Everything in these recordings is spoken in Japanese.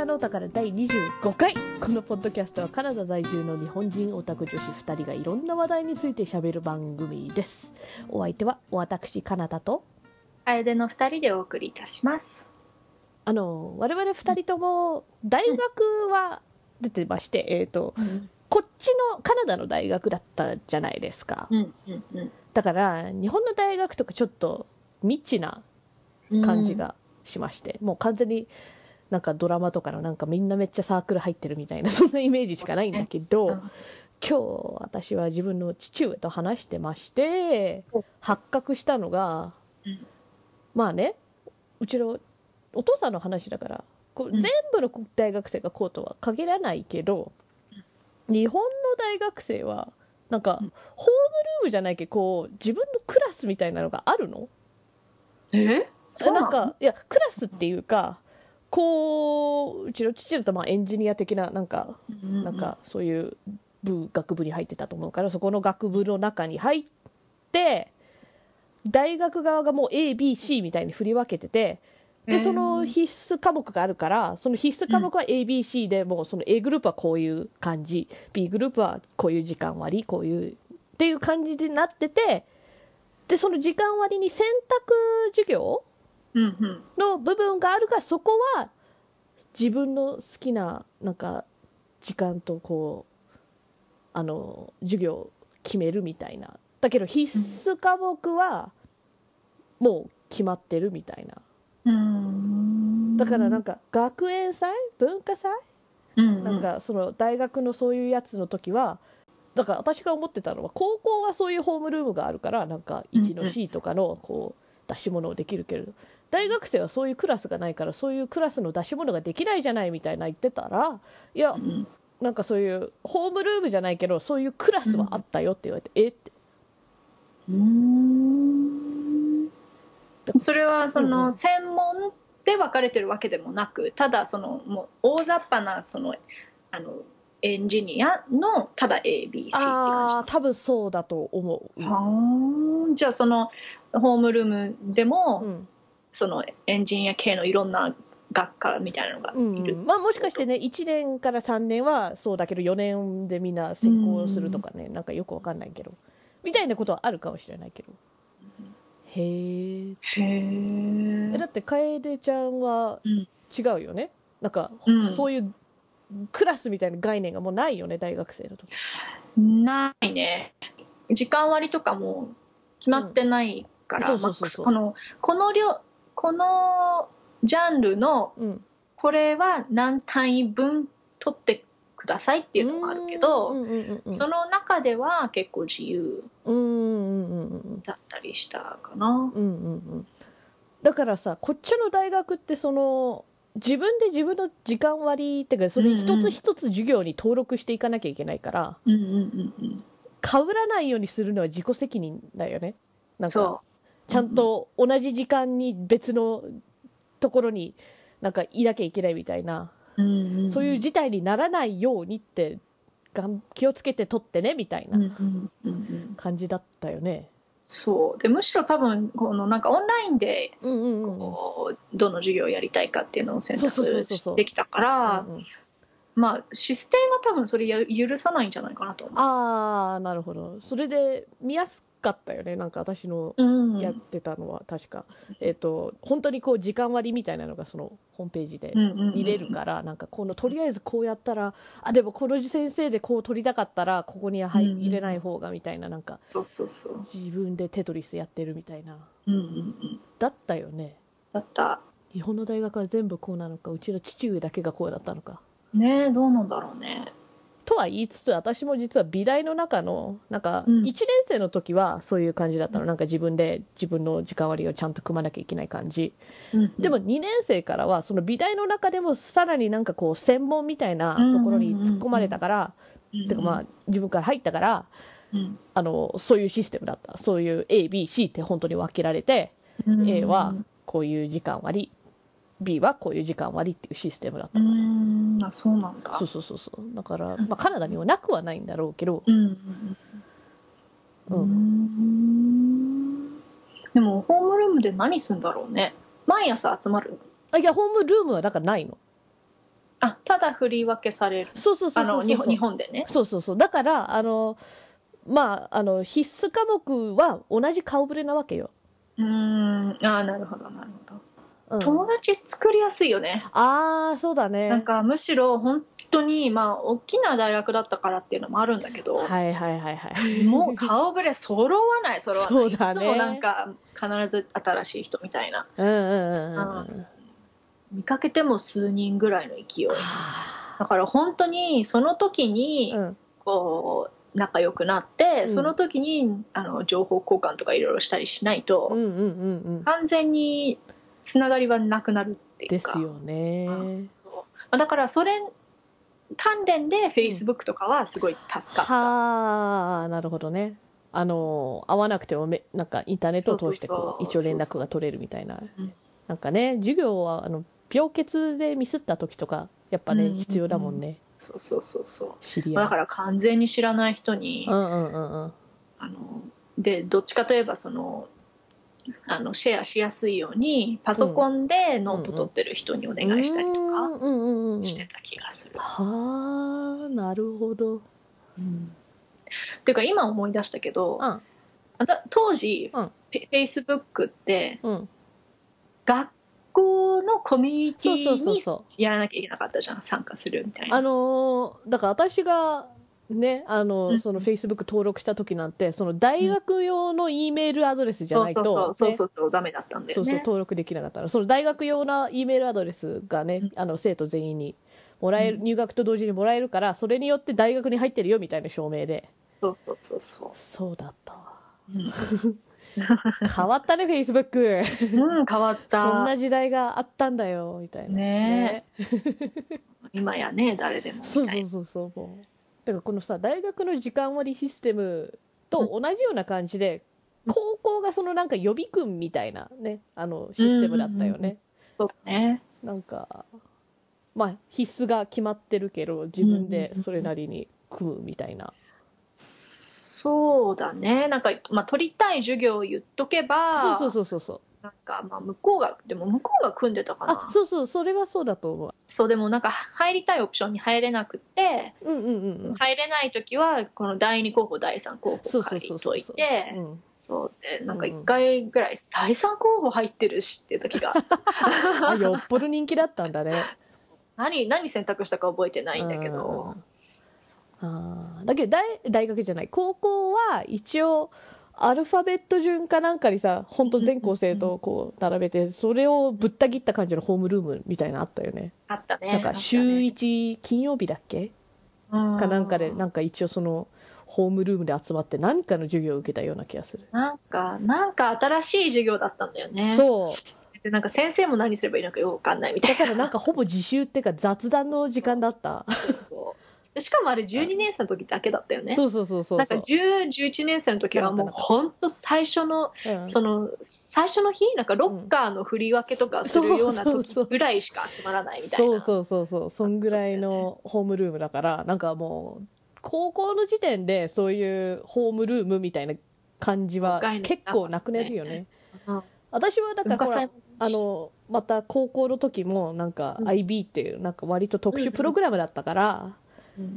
さんのお宝第25回。このポッドキャストはカナダ在住の日本人オタク女子2人がいろんな話題について喋る番組です。お相手は私カナダと。楓の二人でお送りいたします。あの我々2人とも大学は出てまして、えっ、とうん、こっちのカナダの大学だったじゃないですか。うん、うん、だから日本の大学とかちょっと未知なうん。感じがしまして、もう完全になんかドラマとかのなんかみんなめっちゃサークル入ってるみたいな そんなイメージしかないんだけど、うん。今日私は自分の父上と話してましてお発覚したのが、うん。まあねうちのお父さんの話だからこううん。全部の大学生がこうとは限らないけど、日本の大学生はなんか、うん。ホームルームじゃないけどこう自分のクラスみたいなのがあるの？え？そうななんかいやクラスっていうかこううちの父だとまあエンジニア的ななんかのなんかそういう部学部に入ってたと思うからそこの学部の中に入って大学側がもう ABC みたいに振り分けててでその必須科目があるからその必須科目は ABC でもうその A グループはこういう感じ B グループはこういう時間割こういうっていう感じでなっててでその時間割に選択授業うんうんの部分があるがそこは自分の好きななんか時間とこうあの授業を決めるみたいな。だけど必須科目はもう決まってるみたいな。うんだからなんか学園祭？文化祭？うんなんかその大学のそういうやつの時はだから私が思ってたのは高校はそういうホームルームがあるからなんか1の C とかのこう出し物をできるけれど大学生はそういうクラスがないからそういうクラスの出し物ができないじゃないみたいな言ってたらいやうんなんかそういうホームルームじゃないけどそういうクラスはあったよって言われて、え？って。うん。それはそのん専門で分かれてるわけでもなくただそのもう大雑把なそのあのエンジニアのただ ABC って感じ。ああ多分そうだと思う、はあじゃあそのホームルームでも、うんそのエンジニア系のいろんな学科みたいなのがうんいる、うん。まあ、もしかしてね1年から3年はそうだけど4年でみんな専攻するとかね、なんかよくわかんないけど。みたいなことはあるかもしれないけど。へえへえだって楓ちゃんはうん。違うよね？なんか、うん。そういうクラスみたいな概念がもうないよね？大学生の時。ないね。時間割とかも決まってないから、このこの量このジャンルのうん。これは何単位分取ってくださいっていうのがあるけど、その中では結構自由だったりしたかな。うんうんうんだからさこっちの大学ってその自分で自分の時間割っていうかそれ一つ一つ授業に登録していかなきゃいけないから、うんうんうんうん。かぶらないようにするのは自己責任だよね。なんかそちゃんと同じ時間に別のところになんかいなきゃいけないみたいな、う、うんうん。うん、そういう事態にならないようにってがん気をつけて取ってねみたいうんうなんうんうん。感じだったよね。そう。でむしろ多分このなんかオンラインでうんうんうどの授業をやりたいかっていうのを選択できたからうんうん。まあシステムは多分それや許さないんじゃないかなと思う。ああなるほど。それで見やすかったよねなんか私のうん。やってたのは確か、えっ、と本当にこう時間割みたいなのがそのホームページで見れるから、なんかこのとりあえずこうやったらあでもこの先生でこう取りたかったらここには入れない方がみたいななんかそうそうそう。自分でテトリスやってるみたいな。うんうんうん、だったよね。だった。日本の大学は全部こうなのかうちの父上だけがこうだったのか。ねえどうなんだろうね。とは言いつつ私も実は美大の中のなんかうん。1年生の時はそういう感じだったの、なんか自分で自分の時間割をちゃんと組まなきゃいけない感じ。うんうん。でも2年生からはその美大の中でもさらになんかこう専門みたいなところに突っ込まれたから、てかまあ自分から入ったからうん。あのそういうシステムだった。そういう ABC って本当に分けられて、うん。A はこういう時間割 B はこういう時間割っていうシステムだっうた、んあそうなんだ。そうそうそうそう。だから、まあ、カナダにはなくはないんだろうけど、うん。ううんん。でもホームルームで何するんだろうね。毎朝集まるあいやホームルームはだからないの。あただ振り分けされる。そうそうそうそう日本日本でね。そうそうそう。だからあのまああの必須科目は同じ顔ぶれなわけよ、うーん。ああなるほどなるほど、うん、友達作りやすいよね。ああそうだなんねかむしろ本当にまあ大きな大学だったからっていうのもあるんだけど、はいはいはいはい。もう顔ぶれ揃わない揃わない。そうだね。いつもなんか必ず新しい人みたいな。うんうんうん見かけても数人ぐらいの勢い。はだから本当にその時にあうん。こう仲良くなって、うん。その時にあの情報交換とかいろいろしたりしないと、うんうんうんうん。完全につながりはなくなるっていうか。ですよね。そう。まあだからそれ関連で Facebook とかはすごい助かった、はあなるほどね。あの会わなくてもめなんかインターネットを通してこうそう。そうそう一応連絡が取れるみたいな。うん。なんかね授業はあの病欠でミスった時とかやっぱね、うん。必要だもんね。そうそうそうそう。だから完全に知らない人に、うんうんうんうん。あのでどっちかといえばそのあのシェアしやすいようにパソコンでノート取ってる人にお願いしたりとかしてた気がする。はあなるほど。うん。ていうか今思い出したけど、うん。当時、うん。フェイスブックってうん。学校のコミュニティにやらなきゃいけなかったじゃん。参加するみたいうな。あのーだから私がねあの、うんそのフェイスブック登録した時なんてその大学用の E メールアドレスじゃそうないと、そうそうね。そうそうダメだったんだそうそうよね。登録できなかったらその大学用な E メールアドレスがね、うん。あの生徒全員にもらえる、うん。入学と同時にもらえるからそれによって大学に入ってるよみたいな証明で。そうそうそうそそうだったわ。変わったねフェイスブックうん、変わっそんた。な時代があったんだよみたいな。ね。今やね、誰でもそうそうな。そうそうだからこのさ大学の時間割システムと同じような感じで、うん高校がそのなんか予備軍みたいなねあのシステムだったよね、うんうんうんそうだね。なんかまあ必須が決まってるけど自分でそれなりに組むみたいな、そうだね。なんか、まあ、取りたい授業を言っとけば、そうそうそうそうなんか、まあ、向こうが、でも向こうが組んでたかな。あそうそうそれはそうだと思う。そう、でもなんか、入りたいオプションに入れなくて、うんうんうんうん。入れないときは、この第2候補、第3候補書いといて、うん。そうで、なんか1回ぐらい、第3候補入ってるしっていう時が、あよっぽど人気だったんだね。何、何選択したか覚えてないんだけど、あー。だけど大大学じゃない。高校は一応アルファベット順かなんかにさ本当全校生とこう並べてそれをぶった切った感じのホームルームみたいなのあったよねあったね。なんか週1金曜日だっけ？かかなんかでなんか一応そのホームルームで集まって何かの授業を受けたような気がする、なんか、なんか新しい授業だったんだよね。そうで、なんか先生も何すればいいのかよくわかんないみたいだからなんかほぼ自習っていうか雑談の時間だったな。そう。でしかもあれ12年生の時だけだったよね。そうそうそうそうなんか10、11年生の時はもう本当最初の、うん。その、最初の日、なんかロッカーの振り分けとかするような時ぐらいしか集まらないみたいな。そうそうそうそうそんぐらいのホームルームだからなんかもう高校の時点でそういうホームルームみたいな感じは結構なくなるよね。うん。私はだからあのまた高校の時もなんかうん。IB っていうなんか割と特殊プログラムだったから、うん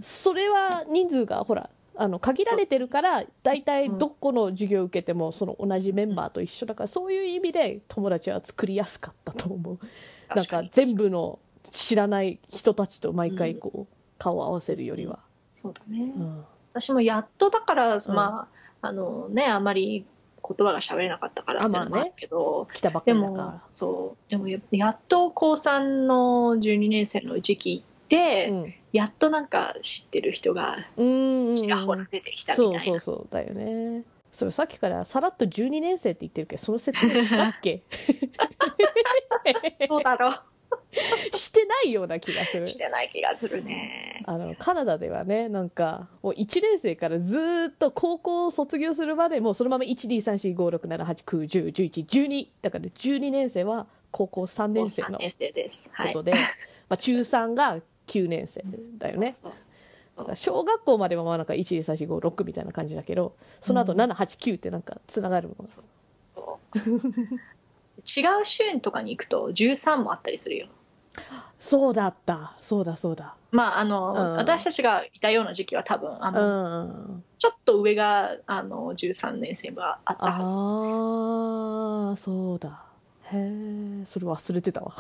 それは人数がほらあの限られてるから大体どこの授業を受けてもその同じメンバーと一緒だからそういう意味で友達は作りやすかったと思う。なんか全部の知らない人たちと毎回こう顔を合わせるよりは、そうだね。うん。私もやっとだから、まあ、あのね、あまり言葉が喋れなかったからってのもあるけど、来たばっかでもりだか、そう、でもややっと高3の12年生の時期うんやっとなんか知ってる人がうんうんうんちらほら出てきたそうみたいな。そうそうだよねそれさっきからさらっと12年生って言ってるけどその説明したっけ？そうだろしてないような気がするう。してない気がするね。あのカナダではねなんかもう1年生からずーっと高校を卒業するまでもうそのまま123456789101112だから12年生は高校3年生3の年生です。はい。ことで、まあ、中3が9年生だよね。小学校まではまあなんか12345みたいな感じだけどその後うん。789ってなんかつながるもの、そうそう。違う州とかに行くと13もあったりするよ。そうだった。そうだそうだ。まああの、うん。私たちがいたような時期は多分あうの、ん。ちょっと上があの13年生があったはず。ああそうだ。へえそれ忘れてたわ。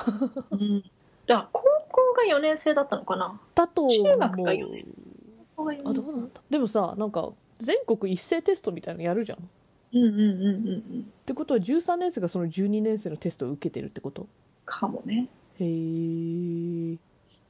うんだから高校が4年生だったのかな？だと中学が四もう年4あどうなんだ？でもさなんか全国一斉テストみたいなのやるじゃん。っうんうんうんうんうん。てことは13年生がその12年生のテストを受けてるってこと？かもね。へえ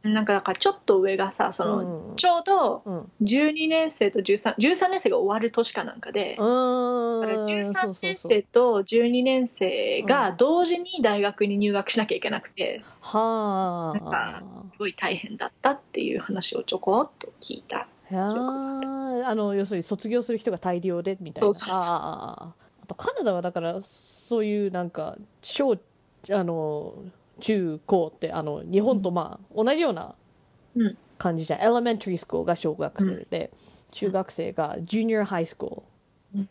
なんかだからちょっと上がさその、うん。ちょうどうん。12年生と13 13年生が終わる年かなんかで、うだから13そうそう年生と12年生が同時に大学に入学しなきゃいけなくて、はなんかあすごい大変だったっていう話をちょこっと聞いた。いやー。あの要するに卒業する人が大量でみたいな。そうそうそう。あー。あとカナダはだからそういうなんか小あの中高ってあの日本とまあ、同じようなうん。感じじゃん、エレメンタリースクールが小学生で、中学生がジュニアハイスクール、うん。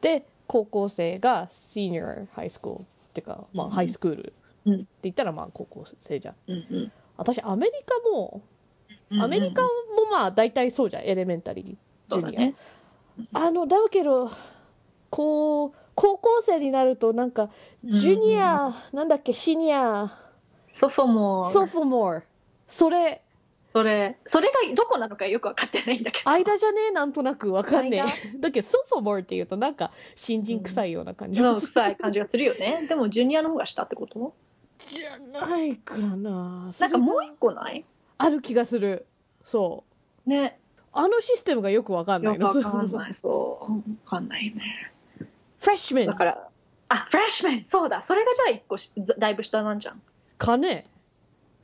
で高校生がシニアハイスクールっていうか、まあ、うん。ハイスクール、うん。って言ったらまあ高校生じゃん。うん私アメリカもうんアメリカもまあ大体そうじゃん。エレメンタリーそうだね。あのだけどこう高校生になるとなんかジュニア、なんだっけシニア。ソフォモソー、フォモア。それ。それ、それがどこなのかよくわかってないんだけど。間じゃねえ？なんとなく。わかんね間？えだけどソフォモアっていうとなんか新人臭いような感じ。の臭い感じがするよね。でもジュニアの方が下ってこと？じゃないかな。なんかもう一個ない？ある気がする。そう。ね。あのシステムがよくわかんないの。よくわかんない。そう。わかんないね。フレッシュメンだから、あ、フレッシュメンそうだ。それがじゃあ一個しざだいぶ下なんじゃん。かね。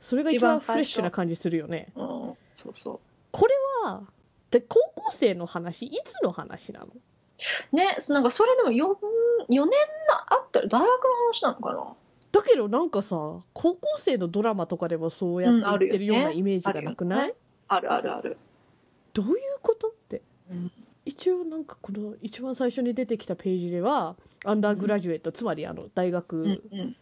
それが一番フレッシュな感じするよね。うん。そうそこれはで高校生の話？いつの話なの？う。ね、そなんかそれでも 4, 4年なあったら大学の話なのかな？だけどなんかさ高校生のドラマとかでもそうやって言ってるようなイメージがなくない、あるあるある。どういうことって？うん一応なんかこの一番最初に出てきたページではアンダーグラジュエット、つまりあの大うん学うん。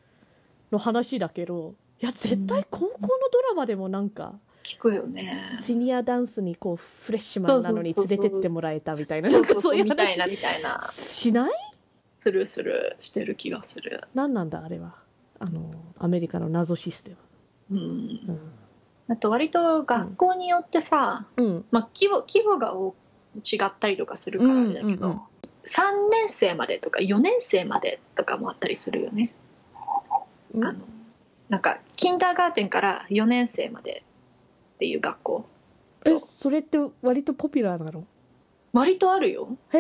の話だけど、いや絶対高校のドラマでもなんか聞くよね。シニアダンスにこうフレッシュマンなのに連れてってもらえたみたいなそうそうそう、みたいな話みたいな。しない？するするしてる気がする。何なんだあれは？あのアメリカの謎システうん。ムあと割と学校によってさ、うん、うんまあ規模、規模がお違ったりとかするからあれだけど、うん。うんうん3年生までとか4年生までとかもあったりするよね。うん。あのなんか、キンダーガーテンから4年生までっていう学校。えそれって割とポピュラーなの？割とあるよ。へ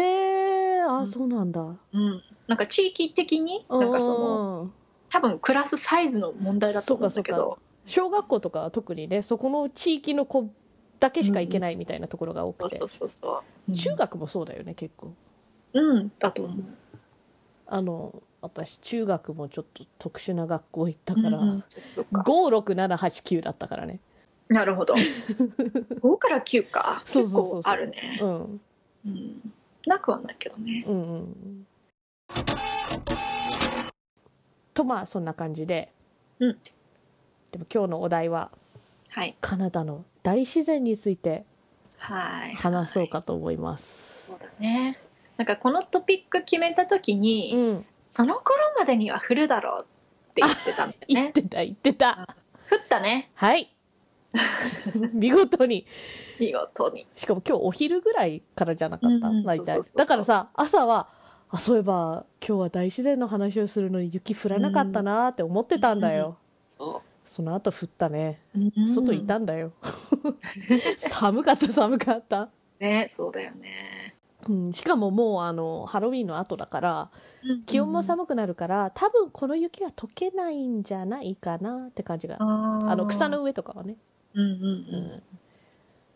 えあ、うん。そうなんだ。うん。なんか地域的に、なんかその、の多分クラスサイズの問題だと思うんだけど、小学校とかは特にねそこの地域の子だけしか行けないみたいなところが多くて、そうそうそう。中学もそうだよね結構うん、だと思う。あの私中学もちょっと特殊な学校行ったから、うんうんそっか56789だったからねなるほど。5から9か。結構あるねう。んうん。なくはないけどね。うんうんとまあそんな感じで、うんでも今日のお題ははい。カナダの大自然についてはい。話そうかと思います、そうだね。なんかこのトピック決めたときに、うん。その頃までには降るだろうって言ってたんだよね。言ってた言ってた。降ったね。はい。見事に。見事に。しかも今日お昼ぐらいからじゃなかった、うんうん大体。だからさ朝はあそういえば今日は大自然の話をするのに雪降らなかったなーって思ってたんだよ、そその後降ったね。う。外いたんだよ、寒かった寒かった、ね、そうだよね。うん、しかももうあのハロウィンの後だから気温も寒くなるから、多分この雪は溶けないんじゃないかなって感じが。あの草の上とかはね、うんうんううん。ん、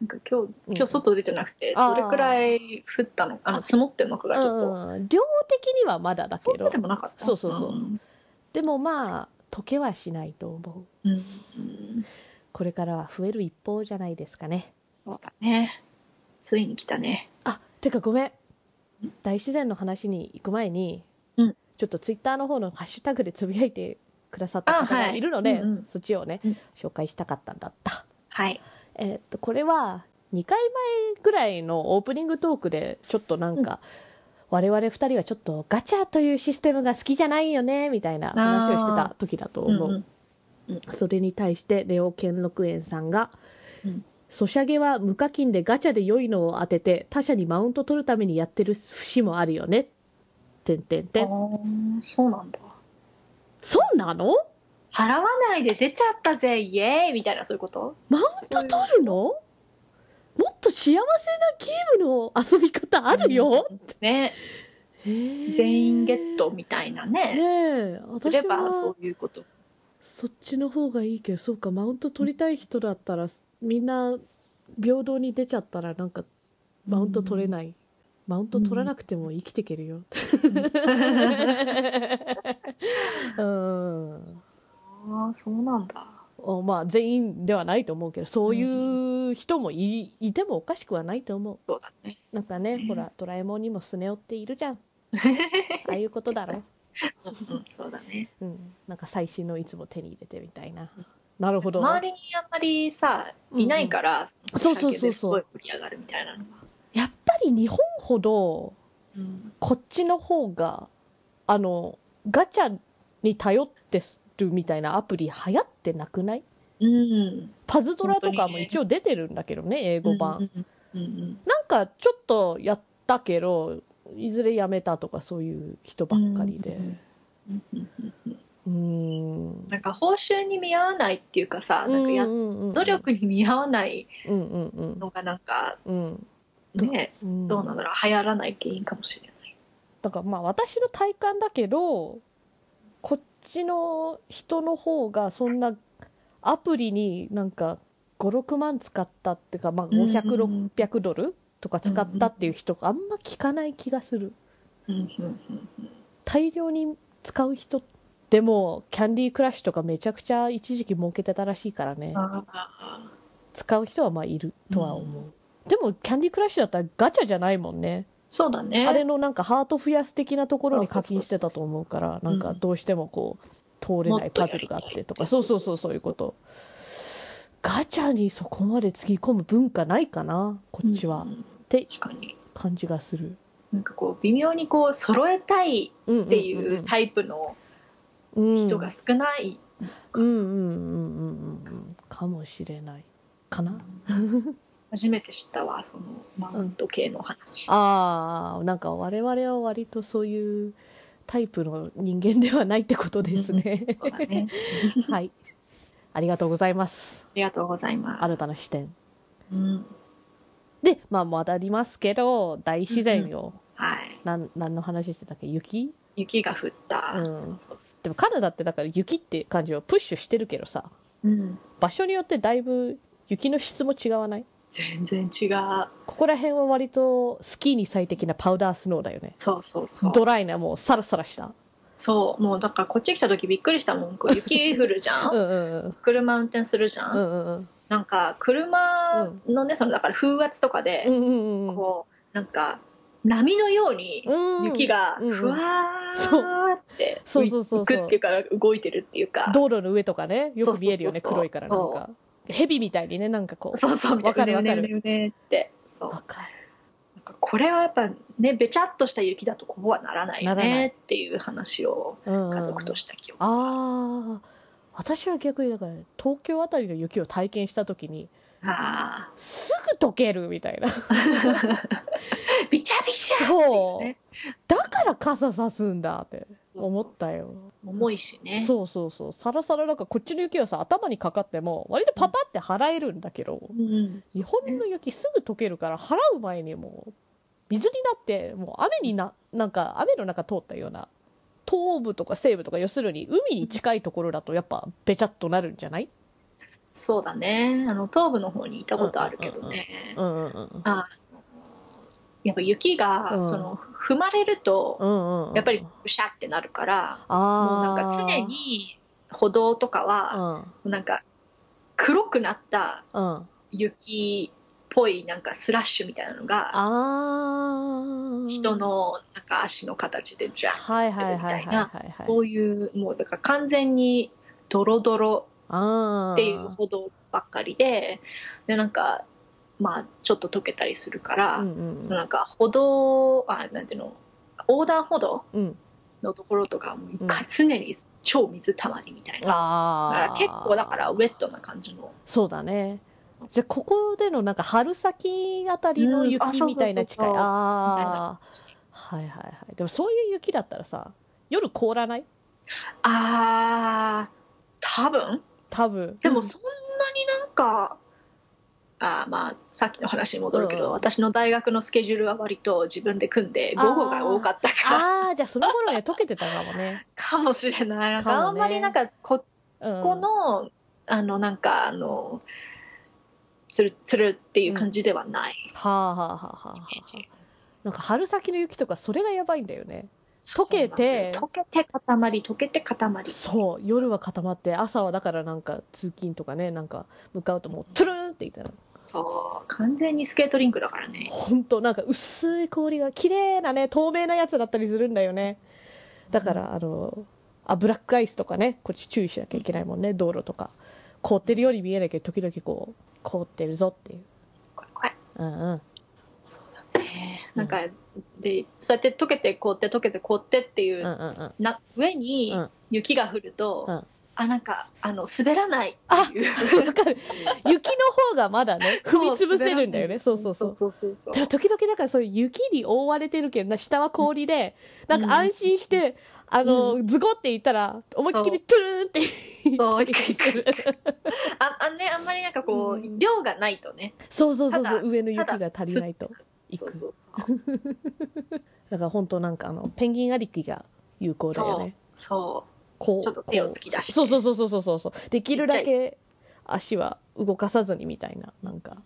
なんか今日、うん。今日外出てなくて、どれくらい降ったのあの、あ積もってんのかがちょっと。うん。量的にはまだだけど。そうでもなかった。そうそうそう。うん。でもまあ溶けはしないと思ううん。うんこれからは増える一方じゃないですかね。そうだね。ついに来たね。あてかごめん。大自然の話に行く前に、うん。ちょっとツイッターの方のハッシュタグでつぶやいてくださった方がい。いるので、うんうん。そっちをね、うん。紹介したかったんだった。はい。えーっと、これは2回前ぐらいのオープニングトークで、ちょっとなんか、我々2人はちょっとガチャというシステムが好きじゃないよね、みたいな話をしてた時だと思う。うんそれに対して、レオ兼六園さんが、うん。ソシャゲは無課金でガチャで良いのを当てて、他社にマウント取るためにやってる節もあるよね。てんてんてん。そうなんだ。そうなの？払わないで出ちゃったぜ。イエーイみたいなそういうこと？マウント取るの？もっと幸せなゲームの遊び方あるよ、ね。へー。全員ゲットみたいなね。ねえ。すればそういうことそっちの方がいいけどそうかマウント取りたい人だったらみんな平等に出ちゃったらなんかマウント取れない、マウント取らなくても生きていけるよ。うん。ああそうなんだ。おまあ全員ではないと思うけどそういう人もい,、いてもおかしくはないと思う。そうだね。なんかね、ほらドラえもんにもスネ夫っているじゃん。ああいうことだろ。うんそうだね。うん。なんか最新のいつも手に入れてみたいな。なるほど周りにあんまりさいないから、そうそうそうそう。ですごい盛り上がるみたいなのが、やっぱり日本ほどうん。こっちの方があのガチャに頼ってるみたいなアプリ流行ってなくない？うん、パズドラとかも一応出てるんだけどね英語版、うんうんうん。なんかちょっとやったけどいずれやめたとかそういう人ばっかりで。うん。なんか報酬に見合わないっていうかさなんかや、努力に見合わないうんうんうん。のがなんかうん。ね、うん。どうなんだろう流行らない原因かもしれない。だからまあ私の体感だけどこっちの人の方がそんなアプリになんか56万使ったっていうか、まあ、うんうん500600ドルとか使ったっていう人があんま聞かない気がする。うんうんうんうん。大量に使う人でもキャンディークラッシュとかめちゃくちゃ一時期儲けてたらしいからね。使う人はまあいるとは思う、でもキャンディークラッシュだったらガチャじゃないもんね。そうだね。あれのなんかハート増やす的なところに課金してたと思うから、うんなんかどうしてもこう、通れないパズルがあってとか、そうそうそう、そういうこと。ガチャにそこまでつぎ込む文化ないかな、こっちは。うんって感じがする。なんかこう微妙にこう揃えたいっっていうタイプのうん人が少ない、うんうんうんうんうんうん。かもしれない。かな？初めて知ったわそのマウント系の話、ああ、なんか我々は割とそういうタイプの人間ではないってことですね。そうだね はい。ありがとうございます。ありがとうございます。新たな視点。うん。で、まあ戻りますけど、大自然よ。はい。なん、何の話してたっけ？雪？雪が降った、うん。そうそうそでもカナダってだから雪って感じをプッシュしてるけどさ、う、うん、場所によってだいぶ雪の質も違わない？全然違う。ここら辺は割とスキーに最適なパウダースノーだよね。そうそうそう。ドライなもうサラサラした。そうもうだからこっち来た時びっくりしたもん 雪降るじゃん、うんうんうん。車運転するじゃん、うんうんうん。なんか車のねそのだから風圧とかで、うんうんうん。こうなんか波のようにうん雪がふわーって浮くっていうか動いてるっていうか道路の上とかね、よく見えるよね、黒いからなんか。蛇みたいにね、なんかこう。そうそうわかるわかるねねねねってそうわかる。これはやっぱねべちゃっとした雪だとこうはならないよならない。ねっていう話をうんうん家族とした記憶、ああ、私は逆にだから、東京あたりの雪を体験したときに、あすぐ溶けるみたいな。あ びちゃびちゃそう。うね。だから傘さすんだって思ったよ。重いしね。そうそうそう。さらさらなんかこっちの雪はさ、頭にかかっても、割とパパって払えるんだけど、うん。日本の雪すぐ溶けるから、払う前にもう、水になって、もう雨にな、なんか雨の中通ったような、東部とか西部とか、要するに海に近いところだとやっぱべちゃっとなるんじゃない？そうだねあの東部の方にいたことあるけどね、やっぱ雪が、うんその踏まれると、うんうんうん。やっぱりブシャってなるから。もうなんか常に歩道とかは、なんか黒くなったうん、うん。雪ぽいなんかスラッシュみたいなのが人のなんか足の形でジャーはいはいみたいなそういうもうだから完全にドロドロっていうほどばっかりででなんかまあちょっと溶けたりするから、うんそのなんか歩道あなんていうの横断歩道うん。のところとかもうん。常に超水たまりみたいな、結構だからウェットな感じの。そうだねじゃあここでのなんか春先あたりの雪みたいな近い、ああはいはいはい。でもそういう雪だったらさ夜凍らない？あー多分？多分。でもそんなになんか、あーまあさっきの話に戻るけど、うん。私の大学のスケジュールは割と自分で組んで午後が多かったから。ああじゃあその頃には溶けてたかもね。かもしれない。なんかあんまりなんかこうん。この、あのなんかあのつるつるっていう感じではない、はあはあはあはあはあ。なんか春先の雪とかそれがやばいんだよね。溶けてそうなんだよ。溶けて塊溶けて塊。そう夜は固まって朝はだからなんか通勤とかねなんか向かうともうトゥルーンっていったらそう完全にスケートリンクだからね。本当なんか薄い氷が綺麗なね透明なやつだったりするんだよね。だからあのあブラックアイスとかねこっち注意しなきゃいけないもんね道路とか凍ってるように見えないけど時々こう凍ってるぞっていう。これこれうんうん。そうだね。なんか、でそうやって溶けて凍って溶けて凍ってっていう、うんうんうん。な上にうん。雪が降ると、うん。あなんかあの滑らないあっていう。わかる。雪の方がまだね 踏み潰せるんだよね。そうそうそう。そうそうそう時々だからそういう雪に覆われてるけどな下は氷でなんか安心して、あの、ズゴっていったら思いっきりトゥルーンってそう行く行くああねあんまりなんかこう、うん。量がないとね。そうそうそうそう上の雪が足りないとそうそうそう。だから本当なんかあのペンギンありきが有効だよね。そこううちょっと手を突き出して。そうそうそうそうそうそうできるだけ足は動かさずにみたいななんか。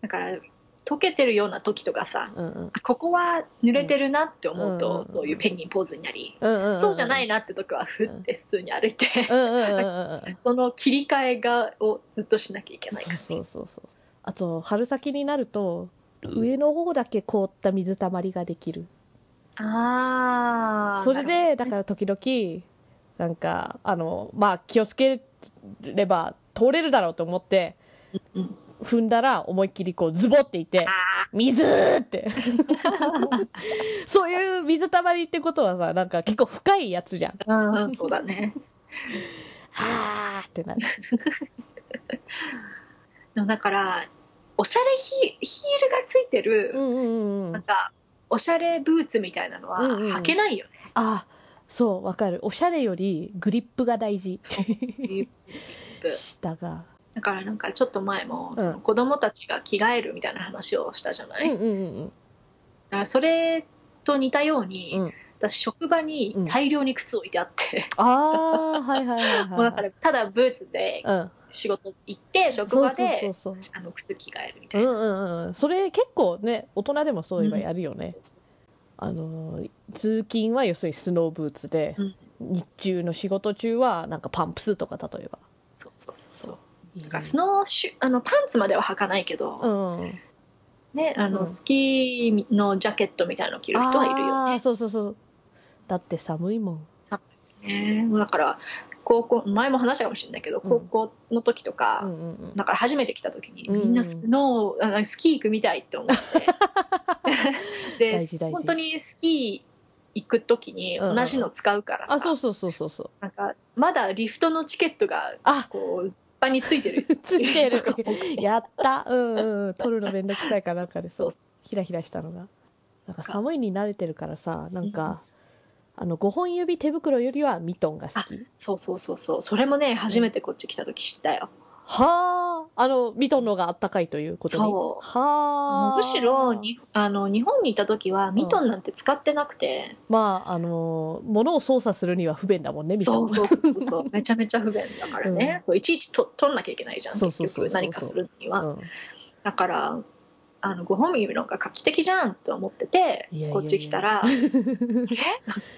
だから溶けてるような時とかさうんうん。あここは濡れてるなって思うと、うんそういうペンギンポーズになり、うんうんんそうじゃないなって時はふって普通に歩いて、その切り替えがをずっとしなきゃいけないからそうそうそうあと春先になると上の方だけ凍った水たまりができる。ああそれでだから時々なんかあのまあ気をつければ通れるだろうと思ってうん踏んだら思いっきりこうズボっていってあ水って。そういう水たまりってことはさなんか結構深いやつじゃん。ーうんそうだね。はーってなる。でもだからおしゃれヒヒールがついてる、うんうんうんうん。なんかおしゃれブーツみたいなのはうんうん。履けないよね、あそうわかる。おしゃれよりグリップが大事。下がだからなんかちょっと前もん。その子供たちが着替えるみたいな話をしたじゃない、うんうんうんだからそれと似たように、うん。私職場に大量に靴置いてあって、ああはいはいはいはいもうだからただブーツでうん仕事行って職場でそうそうそうあの靴着替えるみたいな、そううんうんうん。それ結構ね大人でもそういえばやるよね、そうあの通勤は要するにスノーブーツで、うん。日中の仕事中はなんかパンプスとか例えば。そうそうそうそうだからスノーシュあのパンツまでは履かないけど、うん。ねあの、うん。スキーのジャケットみたいなの着る人はいるよあーねそうそうそう。だって寒いもん。ね。だから高校前も話したかもしれないけどうん。高校の時とか、うんうんうん。だから初めて来た時に、うん。みんなスノーあスキー行くみたいって思って。で大事大事。本当にスキー行く時に同じの使うからさ、あそうそうそうそうそう。なんかまだリフトのチケットがあこうについてる。ついてる。やった。うんうんうん。取るのめんどくさいかなんかでそそう。うひらひらしたのが。なんか寒いに慣れてるからさなんか、あの5本指手袋よりはミトンが好き。そうそうそうそう。それもね初めてこっち来た時知ったよ、はああのミトンの方があったかいということに。そう。はあ。むしろにあの日本にいた時はミトンなんて使ってなくて、まああの物を操作するには不便だもんねミトン。そうそうそうそう めちゃめちゃ不便だからね、うん。そういちいちと取んなきゃいけないじゃん結局何かするには、うん。だからあの5本指の方が画期的じゃんって思っててこっち来たら え？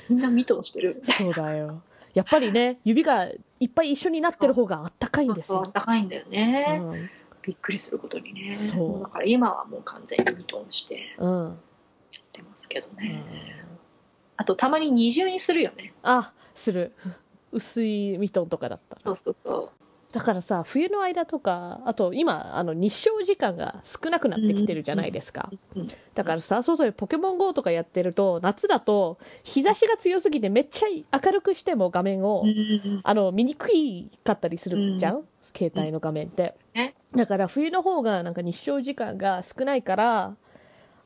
みんなミトンしてるそうだよ。やっぱりね指がいっぱい一緒になってる方があったかいんですよそうそうあったかいんだよね、うん。びっくりすることにね。そう。だから今はもう完全にミトンしてやうん、ってますけどうん。ね、あとたまに二重にするよね。あする。薄いミトンとかだったそうそうそだからさ冬の間とかあと今あの日照時間が少なくなってきてるじゃないですか、だからさ外でポケモン GO とかやってると夏だと日差しが強すぎてめっちゃ明るくしても画面を、うんあの見にくいかったりするじゃん、携帯の画面って、ね。だから冬の方がなんか日照時間が少ないから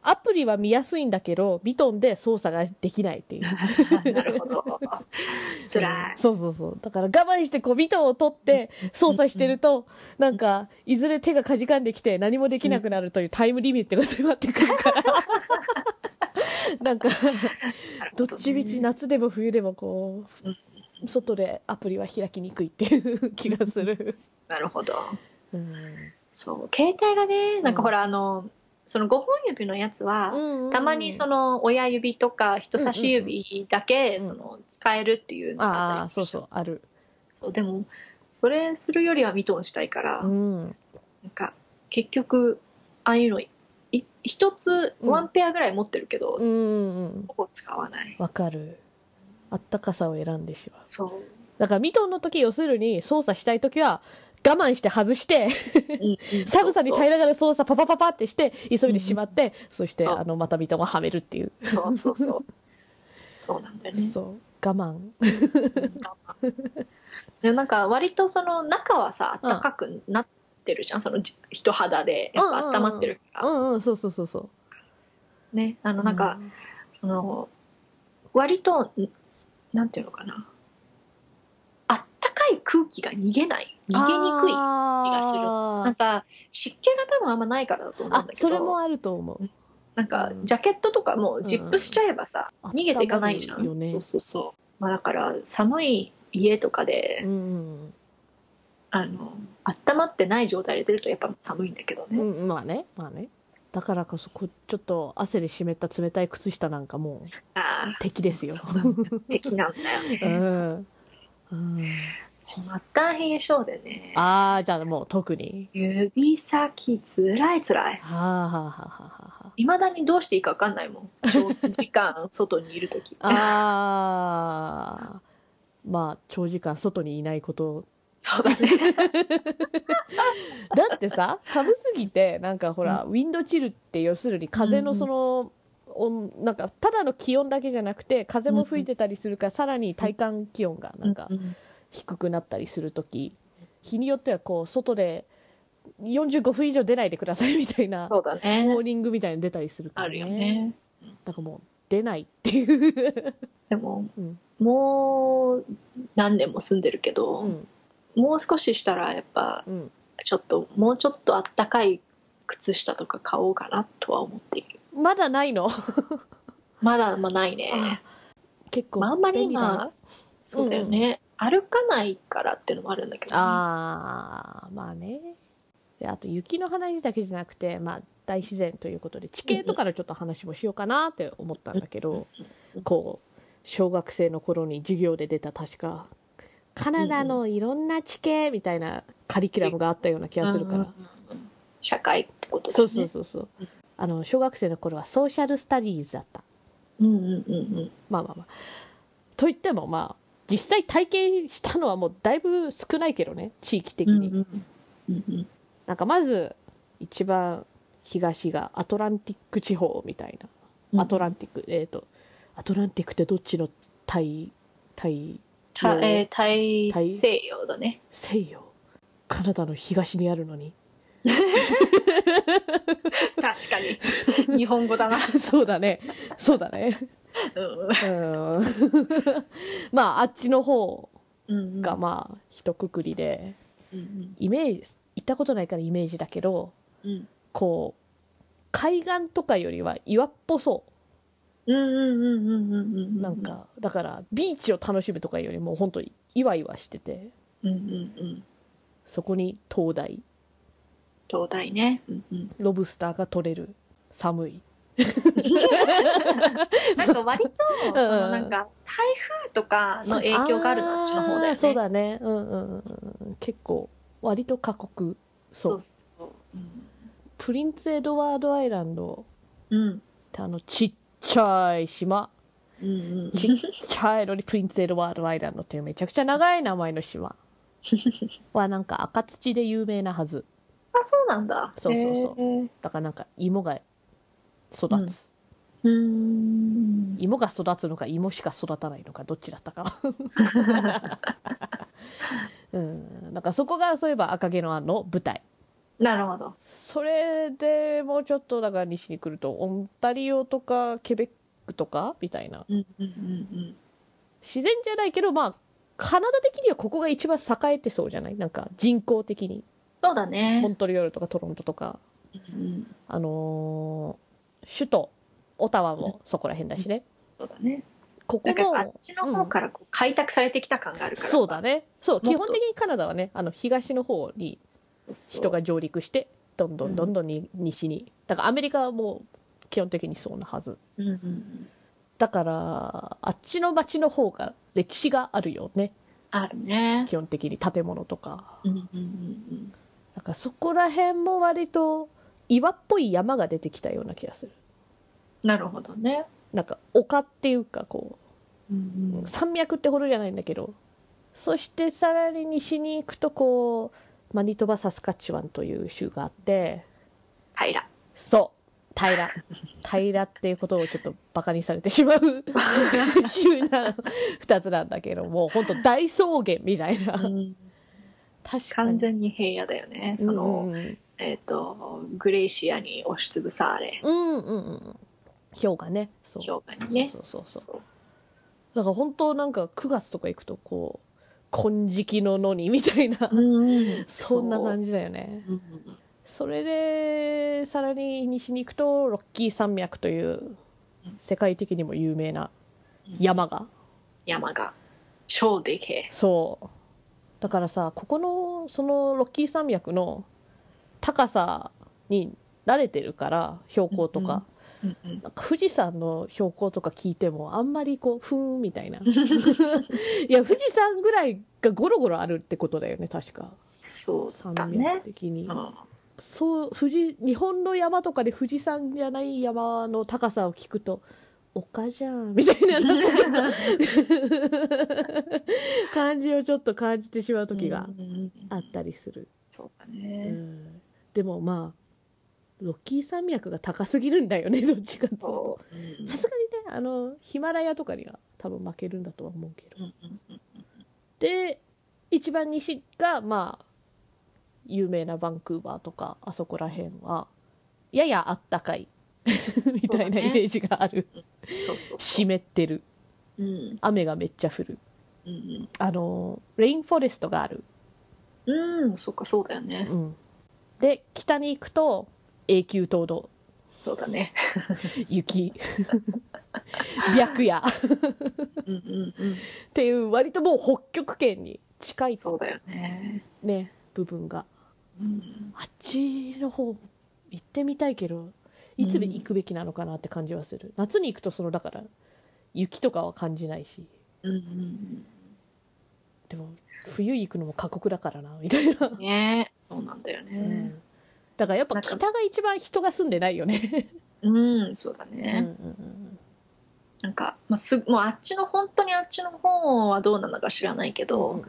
アプリは見やすいんだけどビトンで操作ができないっていう。なるほど。辛い。そうそうそう。だから我慢してこうビトンを取って操作してるとなんかいずれ手がかじかんできて何もできなくなるというタイムリミットが迫ってくるから。なんかどっちみち夏でも冬でもこう外でアプリは開きにくいっていう気がする、なるほど。うん。そう携帯がねなんかほらあのその5本指のやつは、たまにそのの親指とか人差し指だけうんその使えるっていうのがあったりするじゃん。そうある。そうでもそれするよりはミトンしたいから、うん。なんか結局ああいうのい一つうんワンペアぐらい持ってるけど、うんうん。ほぼ使わない。わかる。あったかさを選んでしまう。そう。だからミトンの時要するに操作したい時は我慢して外して 寒さに耐えながら操作パパパパってして急いでしまって、そしてあのまたミトンをはめるっていう。そうそうそう。そうなんだよね。そう。我慢。でなんか割とその中はさ暖かくなってるじゃん、そのじ人肌でやっぱ温まってるから、うんうんそうそうそうそう。ね。あのなんか、その割とんなんていうのかなかい空気が逃げない逃げにくい気がする。なんか湿気が多分あんまないからだと思うんあだけど。それもあると思う。なんかうん。ジャケットとかもジップしちゃえばさ、うん。逃げていかないじゃん、ね。そうそうそう、まあ、だから寒い家とかで、うんあの温まってない状態で出るとやっぱ寒いんだけどね、うん、うん、まあねまあね。だからこそこちょっと汗で湿った冷たい靴下なんかもう敵ですよ。敵なんだよね、う、ん、うん、私末端冷え性でね。ああじゃあもう特に。指先つらいつらい。はあはあはあはあはいまだにどうしていいか分かんないもん。長時間外にいる時。あああまあ長時間外にいないこと。そうだね。だってさ寒すぎてなんかほら、ウィンドチルって要するに風のその、温なんかただの気温だけじゃなくて風も吹いてたりするから、さらに体感気温がなんかうん低くなったりするとき日によってはこう外で45分以上出ないでください みたいなそうだモーねニングみたいに出たりするからあるよね。だからもう出ないっていう、でも、うん。もう何年も住んでるけど、うん。もう少ししたらやっぱうん、ちょっともうちょっとあったかい靴下とか買おうかなとは思っているまだないの？まだまあないね。結構まああんまり今そうだよね、歩かないからっていうのもあるんだけど、ね、ああまあね。であと雪の話だけじゃなくて、まあ、大自然ということで地形とかのちょっと話もしようかなって思ったんだけどこう小学生の頃に授業で出た確かカナダのいろんな地形みたいなカリキュラムがあったような気がするから、うんうんうん社会ってことだそうよねそうそうそうあの小学生の頃はソーシャルスタディーズだった。うんうんうんうん。まあまあまあ。といってもまあ実際体験したのはもうだいぶ少ないけどね地域的に、うんうんうんうんなんかまず一番東がアトランティック地方みたいな、アトランティックえっ、とアトランティックってどっちの大大たえー大大西洋だね。西洋。カナダの東にあるのに 確かに。日本語だな、そうだね。そうだね。うん。うん。まああっちの方うんがまあ一括りでうんイメージ行ったことないからイメージだけどうん。こう海岸とかよりは岩っぽそう。うんうんうんうんうんうんなんか、だから、ビーチを楽しむとかよりも、本当に、いわいわしてて、うんうんうん。そこに灯台、東大ね、うんうん、ロブスターが取れる、寒い。なんか割とうんそのなんか台風とかの影響があるのあっちの方だよね。そうだね。うんうんうんうん。結構、割と過酷。そう。そうそうプリンスエドワードアイランド。うん。うんってあのちっちゃい島。うんうん。ちっちゃいのにプリンスエドワードアイランドっていうめちゃくちゃ長い名前の島。はなんか赤土で有名なはずあそうなんだ。そうそうそう。だからなんか芋が育つ、うん。芋が育つのか芋しか育たないのかどっちだったか。うん。なんかそこがそういえば赤毛のアンの舞台。なるほど。それでもうちょっとだから西に来るとオンタリオとかケベックとかみたいな。うんうんうん。自然じゃないけどまあカナダ的にはここが一番栄えてそうじゃない？なんか人口的にそうだモねントリオールとかトロントとか。うんあのー首都オタワもそこら辺だしね。そうだね。ここもあっちの方からこう開拓されてきた感があるから。そうだね。そう基本的にカナダはねあの東の方に人が上陸してどんどんどんどんに西に。だからアメリカはもう基本的にそうなはず。うんうんうん。だからあっちの町の方が歴史があるよね。あるね。基本的に建物とか。うんうんうんだからそこら辺も割と岩っぽい山が出てきたような気がする。なるほどね。なんか丘っていうかこうんう山脈ってほどじゃないんだけどそしてさらに西に行くとこうマニトバサスカチュワンという州があって平。らそう。平。ら平らっていうことをちょっとバカにされてしまう 州な2つなんだけども本当大草原みたいな。うん確かに。完全に平野だよね。その、うんうんえっ、とグレイシアに押しつぶされ。うんうんうん。氷河ね。氷河にね。そうそうそうだから本当なんか9月とか行くとこう金色の野にみたいな、うん そんな感じだよね。じ、う。んそれでさらに西に行くとロッキー山脈という世界的にも有名な山が。山が。超でけえ。そうだからさここのそのロッキー山脈の高さに慣れてるから標高とか、うんうんなんか富士山の標高とか聞いてもあんまりこうふーんみたいな。いや富士山ぐらいがゴロゴロあるってことだよね確か。そうだ山ね脈的に、うん。そう富士日本の山とかで富士山じゃない山の高さを聞くと丘じゃんみたいな感じをちょっと感じてしまう時があったりする、そうだうね、ん。でもまあロッキー山脈が高すぎるんだよねどっちかと。さすがにねあのヒマラヤとかには多分負けるんだとは思うけど。で一番西がまあ有名なバンクーバーとかあそこら辺はややあったかい みたいなイメージがある、そうそうそう。湿ってる。うん。雨がめっちゃ降る。うんあのレインフォレストがある、うんうんそっかそうだよね。うん、で北に行くと永久凍土。そうだね。雪。白夜。んうんうん。ていう割ともう北極圏に近い。そうだよね。ね部分が。うん。あっちの方行ってみたいけどいつ行くべきなのかなって感じはする、夏に行くとそのだから雪とかは感じないし。うんうんでも冬行くのも過酷だからなみたいな、うんねそうなんだようねん。だからやっぱ北が一番人が住んでないよね。うんそうだうんうんねなんか、まあ、すもうあっちの本当にあっちの方はどうなのか知らないけうんど、うんうん。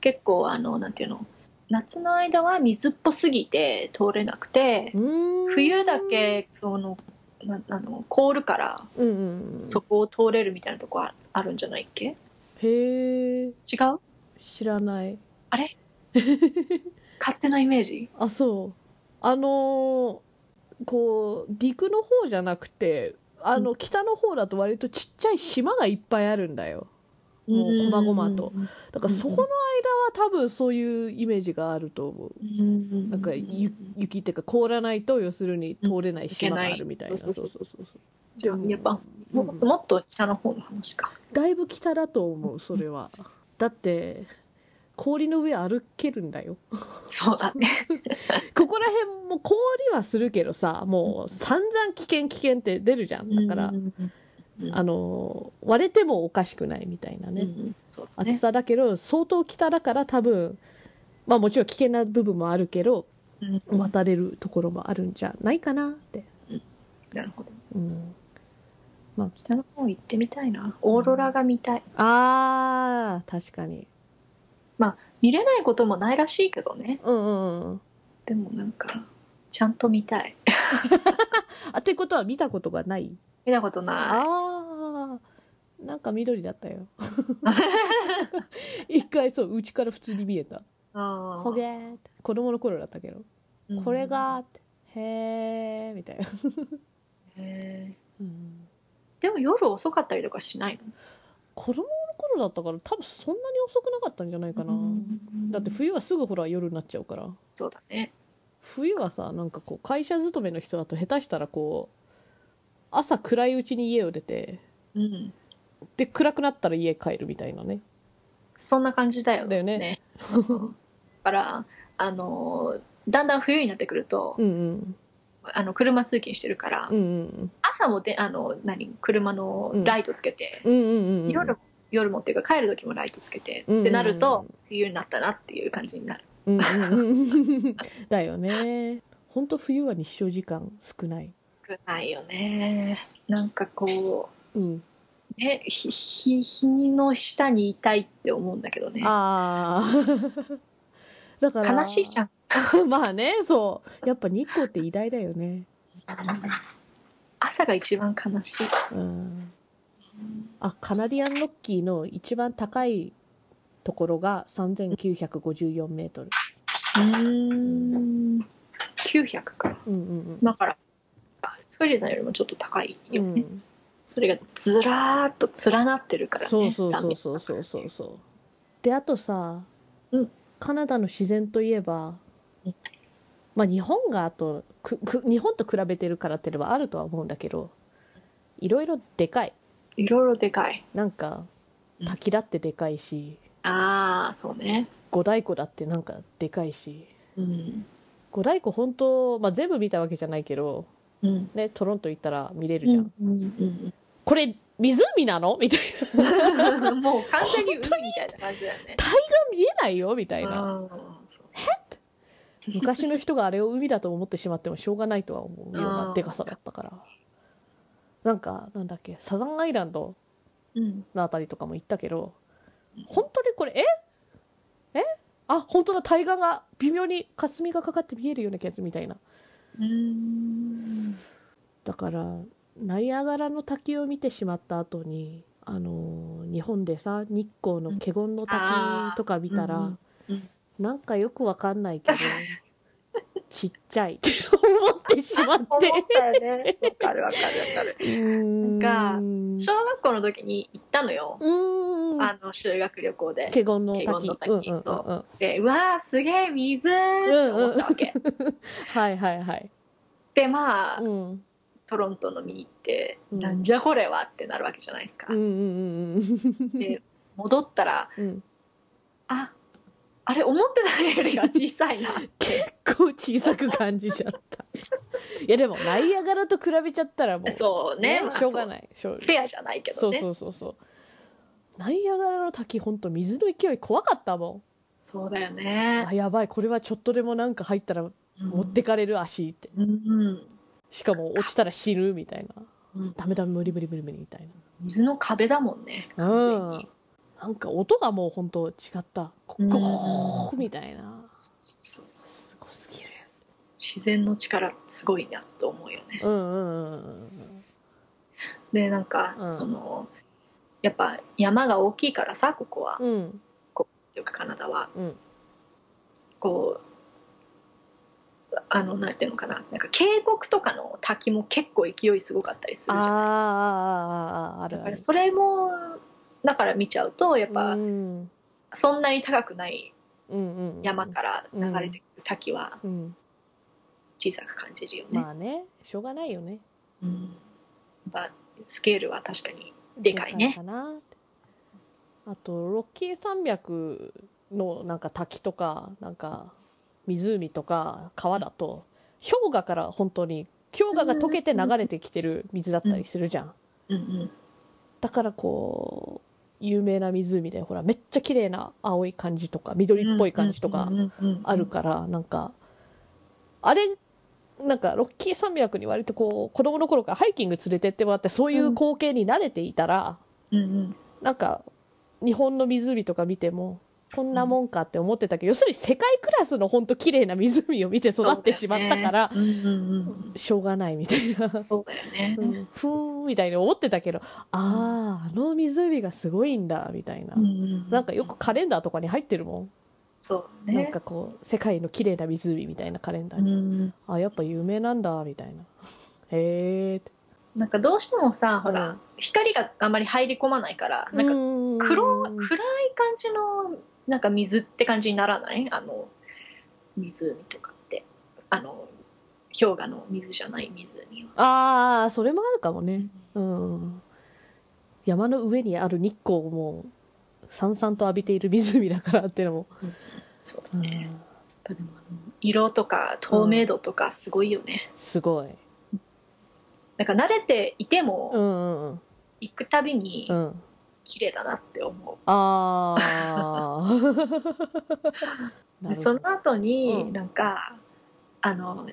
結構あのなんていうの夏の間は水っぽすぎて通れなくて、うん。冬だけこのなあの凍るからうんうんうん。そこを通れるみたいなとこああるんじゃないっけ？へえ違う？知らない。あれ？勝手なイメージ？あそう。あのーこう陸の方じゃなくてあの北の方だと割とちっちゃい島がいっぱいあるんだよもう細々と。だからそこの間は多分そういうイメージがあると思う。うんなんかゆ雪っていうか凍らないと要するに通れない島があるみたいな、そうそうそうそう。じゃあやっぱうん。ももっと北の方の話か。だいぶ北だと思うそれは。だって氷の上歩けるんだよ。そうだね。ここら辺も氷はするけどさもう散々危険危険って出るじゃん。だから、うんあの割れてもおかしくないみたいなね、うんそうね。さだけど相当北だから多分まあもちろん危険な部分もあるけどうん。渡れるところもあるんじゃないかなって、なるほど。うん、北の方行ってみたいな。オーロラが見たい。あー確かに。見れないこともないらしいけどね。うんうんうん。でもなんかちゃんと見たい。あってことは見たことがない？見たことなあー。なんか緑だったよ。一回そううちから普通に見えた。いあほげーって。子供の頃だったけど、ーこれがって。へーみたいな、へー。うん。でも夜遅かったりとかしないの？子供の頃だったから多分そんなに遅くなかったんじゃないかな、だって冬はすぐほら夜になっちゃうから。そうだね。冬はさなんかこう会社勤めの人だと下手したらこう朝暗いうちに家を出てうん。で暗くなったら家帰るみたいなね。そんな感じだよだよね。だからあのだんだん冬になってくると、うんうん。あの車通勤してるから、うんうん朝もであの何車のライトつけて、夜も夜もっていうか帰る時もライトつけて、うんうんうん。ってなると冬になったなっていう感じになる。うんうんうん。だよね。ほんと冬は日照時間少ない少ないよね。なんかこうん。うねひひ日の下にいたいって思うんだけどね。ああ だから悲しいじゃん。まあねそう。やっぱ日光って偉大だよね。朝が一番悲しい。うん。あカナディアンロッキーの一番高いところが3954メートル。うん。900か。うんうんだから富士山よりもちょっと高いうん、よね、うん、それがずらーっと連なってるからねそうそうそうそうそう。そうであとさ、うん。カナダの自然といえばうん。まあ日本があとくく日本と比べてるからっていうのはあるとは思うんだけどいろいろでかい。いろいろでかい。なんかうん。滝だってでかいしああそうね。五大湖だってなんかでかいし。うん。五大湖本当、まあ、全部見たわけじゃないけど、うん。ね、トロント行ったら見れるじゃん、うんうんこれ湖なの？みたいうん もう完全に海みたいな感じだよね。な見えないよ？みたいな。うん。そうそう昔の人があれを海だと思ってしまってもしょうがないとは思うようなでかさだったから。なんかなんだっけ？サザンアイランドうんのあたりとかも行ったけどうん本当にこれえ？え？あ本当だ。対岸が微妙に霞がかかって見えるような気がするみたいなうん。だからナイアガラの滝を見てしまった後にあのー日本でさ日光の華厳の滝とか見たら、うん。なんかよくわかんないけど ちっちゃいって思ってしまって。思ったよね。わかるわかるわかる。なん小学校の時に行ったのよ。あの修学旅行で。華厳の滝。華厳の滝うんうんうんうん。そでうわーすげえ水って思ったわけ、はいはいはい。でまあ、うん。トロントの見に行って、うん。なんじゃこれはってなるわけじゃないですか、うんうんうんうん。で戻ったらうん。ああれ思ってたよりは小さいな。結構小さく感じちゃった。いやでもナイアガラと比べちゃったらもうそうね。まあしょうがない。フェアじゃないけそうどね。そうそうそうナイアガラの滝ほんと水の勢い怖かったもそうだよんね。あやばい。これはちょっとでもなんか入ったら持ってかれる足って。うん、うん。しかも落ちたら死ぬみたいな。うん。ダメダメ無理無理無理無理みたい水の壁だもんね。な完全になんか音がもうほんと違った。ゴうん。ーみたいな。そうそうそうすごすぎる自然の力すごいなと思うよね。うんうんうんうん。でなんか、うん。そのやっぱ山が大きいからさここは、っうん。うんていうかカナダは。うん。こうあのなんていうのかな。なんか渓谷とかの滝も結構勢いすごかったりするじゃない。あーあーあーあーあるある。だからそれもだから見ちゃうとやっぱうん。そんなに高くない山から流れてくる滝はうん小さく感じるよね、まあねしょうがないよね。うん、やっぱスケールは確かにでかいね。かなあとロッキー山脈のなんか滝とかなんか湖とか川だと氷河から本当に氷河が溶けて流れてきてる水だったりするじゃんうんうん。だからこう有名な湖でほらめっちゃ綺麗な青い感じとか緑っぽい感じとかあるからなんかあれなんかロッキー山脈に割とこう子供の頃からハイキング連れてってもらってそういう光景に慣れていたら、うんうん。なんか日本の湖とか見てもこんなもんかって思ってたけど、要するに世界クラスの本当綺麗な湖を見て育ってしまったから、そうだよね。うんうんしょうがないみたいな、うん、そうだよね、うん、ふーんみたいに思ってたけどあああの湖がすごいんだみたいな、うんうんなんかよくカレンダーとかに入ってるもん、そうね。なんかこう世界の綺麗な湖みたいなカレンダーうに、んあやっぱ有名なんだみたいな。へえなんかどうしてもさほら、うん。光があんまり入り込まないからなんかか黒暗い感じのなんか水って感じにならない？あの湖とかって。あの氷河の水じゃない湖は。ああそれもあるかもね。うん。山の上にある日光をもうさんさんと浴びている湖だからっていうのも、そううん。だねやっぱでも色とか透明度とかすごいよね、すごい。なんか慣れていても、うんうんうん。行くたびにうん綺麗だなって思う、ああ でその後に、うん。なんかあの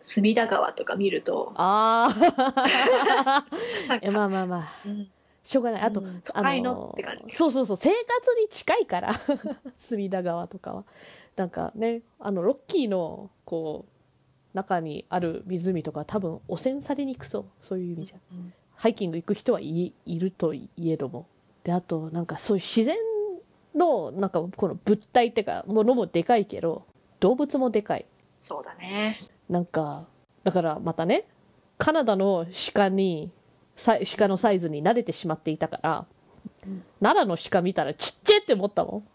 隅田川とか見るとああまあまあまあ。うん。しょうがない。あと、うん。都あ会のって感じ。そうそうそう生活に近いから 隅田川とかは。なんかねあのロッキーのこう中にある湖とか多分汚染されにくそう。そういう意味じゃ。うんハイキング行く人はいいるといえどもであとなんかそういう自然のなんかこの物体っていうかものもでかいけど動物もでかい。そうだね。なんかだからまたねカナダの鹿にさ鹿のサイズに慣れてしまっていたから、うん奈良の鹿見たらちっちゃいって思ったもん。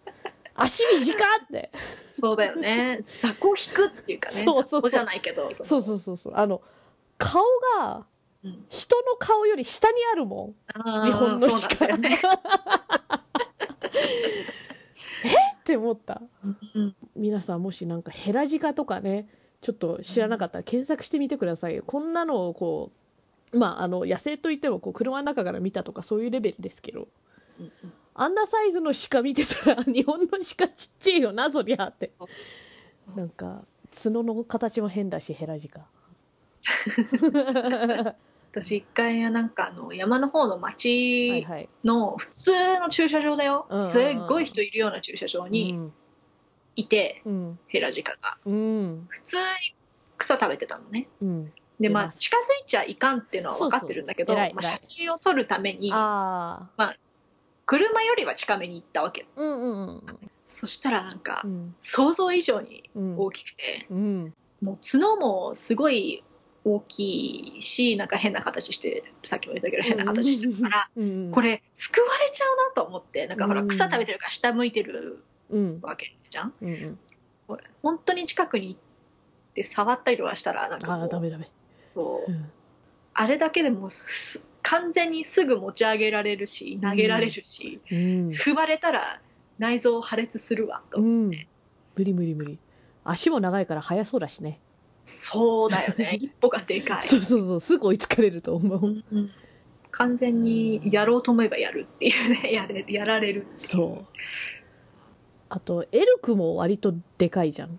足短って。そうだよね。雑魚引くっていうかねそうそうそう。じゃないけどそうそうそうそう。あの顔がうん人の顔より下にあるもん。日本の鹿ね、って思った。うん。皆さんもしなんかヘラジカとかねちょっと知らなかったら検索してみてくださいよ。こんなのをこうまああの野生といってもこう車の中から見たとかそういうレベルですけど。うんうん。あんなサイズの鹿見てたら 日本の鹿ちっちゃいよなそりゃって。なんか角の形も変だしヘラジカ 私一回なんかあの山の方のはい町はい。の普通の駐車場だよ、うんうんうん。すっごい人いるような駐車場うにん。いて、うん。ヘラジカが。うん。普通に草食べてたのね。うん。で出まあ近づいちゃいかんっていうのは分かってるんだけどまあ、写真を撮るためにああ車よりは近めに行ったわけ。うんうんうん。そしたらなんかうん。想像以上にうん。大きくて、うん。もう角もすごい大きいしなんか変な形してさっきも言ったけど変な形してるから、うん。これ救われちゃうなと思ってなんかほらうん草食べてるから下向いてるうんわけじゃん？うんうん。これ本当に近くに行って触ったりとかしたらなんかあダメダメ。そう。うん。あれだけでもうす完全にすぐ持ち上げられるし投げられるし、うん。踏まれたら内臓破裂するわと、うん。無理無理無理。足も長いから速そうだしねそうだよね。一歩がでかい。そうそうそう。すぐ追いつかれると思う。うん。完全にやろうと思えばやるっていうね。やれやられるそう。あとエルクも割とでかいじゃん。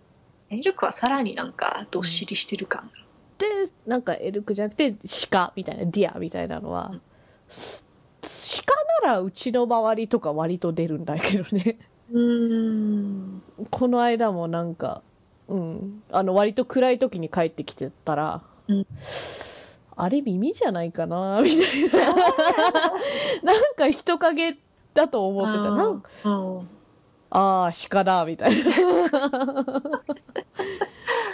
エルクはさらになんかどっしりしてる感。が、でなんかエルクじゃなくて鹿みたいな deer みたいなのは、うん。す鹿ならうちの周りとか割と出るんだけどね。うーん。この間もなんかうん。あの割と暗い時に帰ってきてたら、うん。あれ耳じゃないかなみたいな。なんか人影だと思ってた。なんああ鹿だみたいな。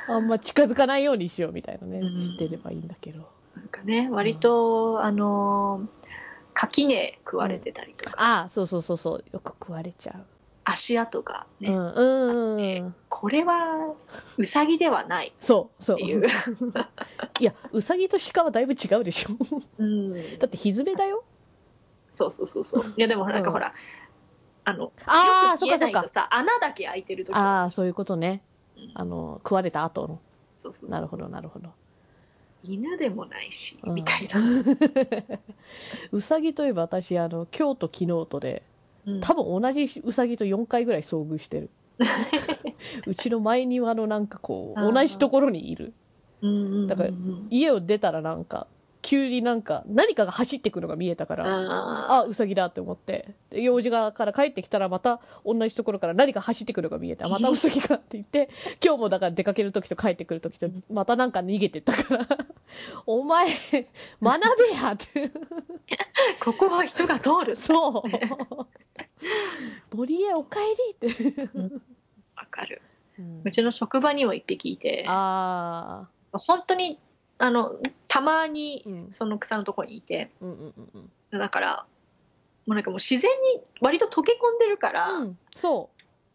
あんま近づかないようにしようみたいなね、うん。してればいいんだけど。なんかね割と、あのー垣根食われてたりとか、ああそうそうそうそう。よく食われちゃ足跡がう、ね、うんうんうん。これはウサギではない。そうそう。いう、いやウサギと鹿はだいぶ違うでしょ。うん、だってひずめだよ。そうそうそうそう。いやでもなんかほら、あのああそっかそっかよく見えないとさ穴だけ開いてる時。ああそういうことね。うん。あの食われた後の。そうそうそう。なるほどなるほど。犬でもないし、うん。みたいな、うさぎといえば私あの京都昨日とでうん。多分同じうさぎと4回ぐらい遭遇してる。うちの前庭のなんかこう同じところにいる。だから家を出たらなんか急になんか何かが走ってくるのが見えたからああウサギだって思って。で用事がから帰ってきたらまた同じところから何か走ってくるのが見えてあまたウサギかって言って今日もだから出かける時と帰ってくる時とまたなんか逃げてったから。お前学べやって。ー ここは人が通る。そう。森へお帰りって、わかる。うちの職場にも一匹いて。あ本当にあのたまにうん。その草のところにいて。ーうんうんうんうん。だからもうなんかもう自然に割と溶け込んでるから、うん。そ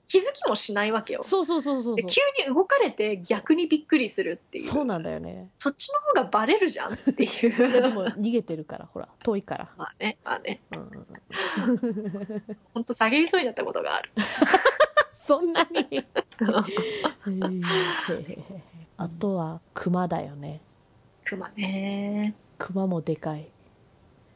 気づきもしないわけよ。うそうそうそうそう。で急に動かれて逆にびっくりするっていう。そうなんだよね。そっちの方がバレるじゃんっていいやでうも逃げてるからほら。遠いから、まあねまあね。うんうんうん、本当下げそうになったことがある。そんなに。あとは熊だよね熊ね。熊もでかい。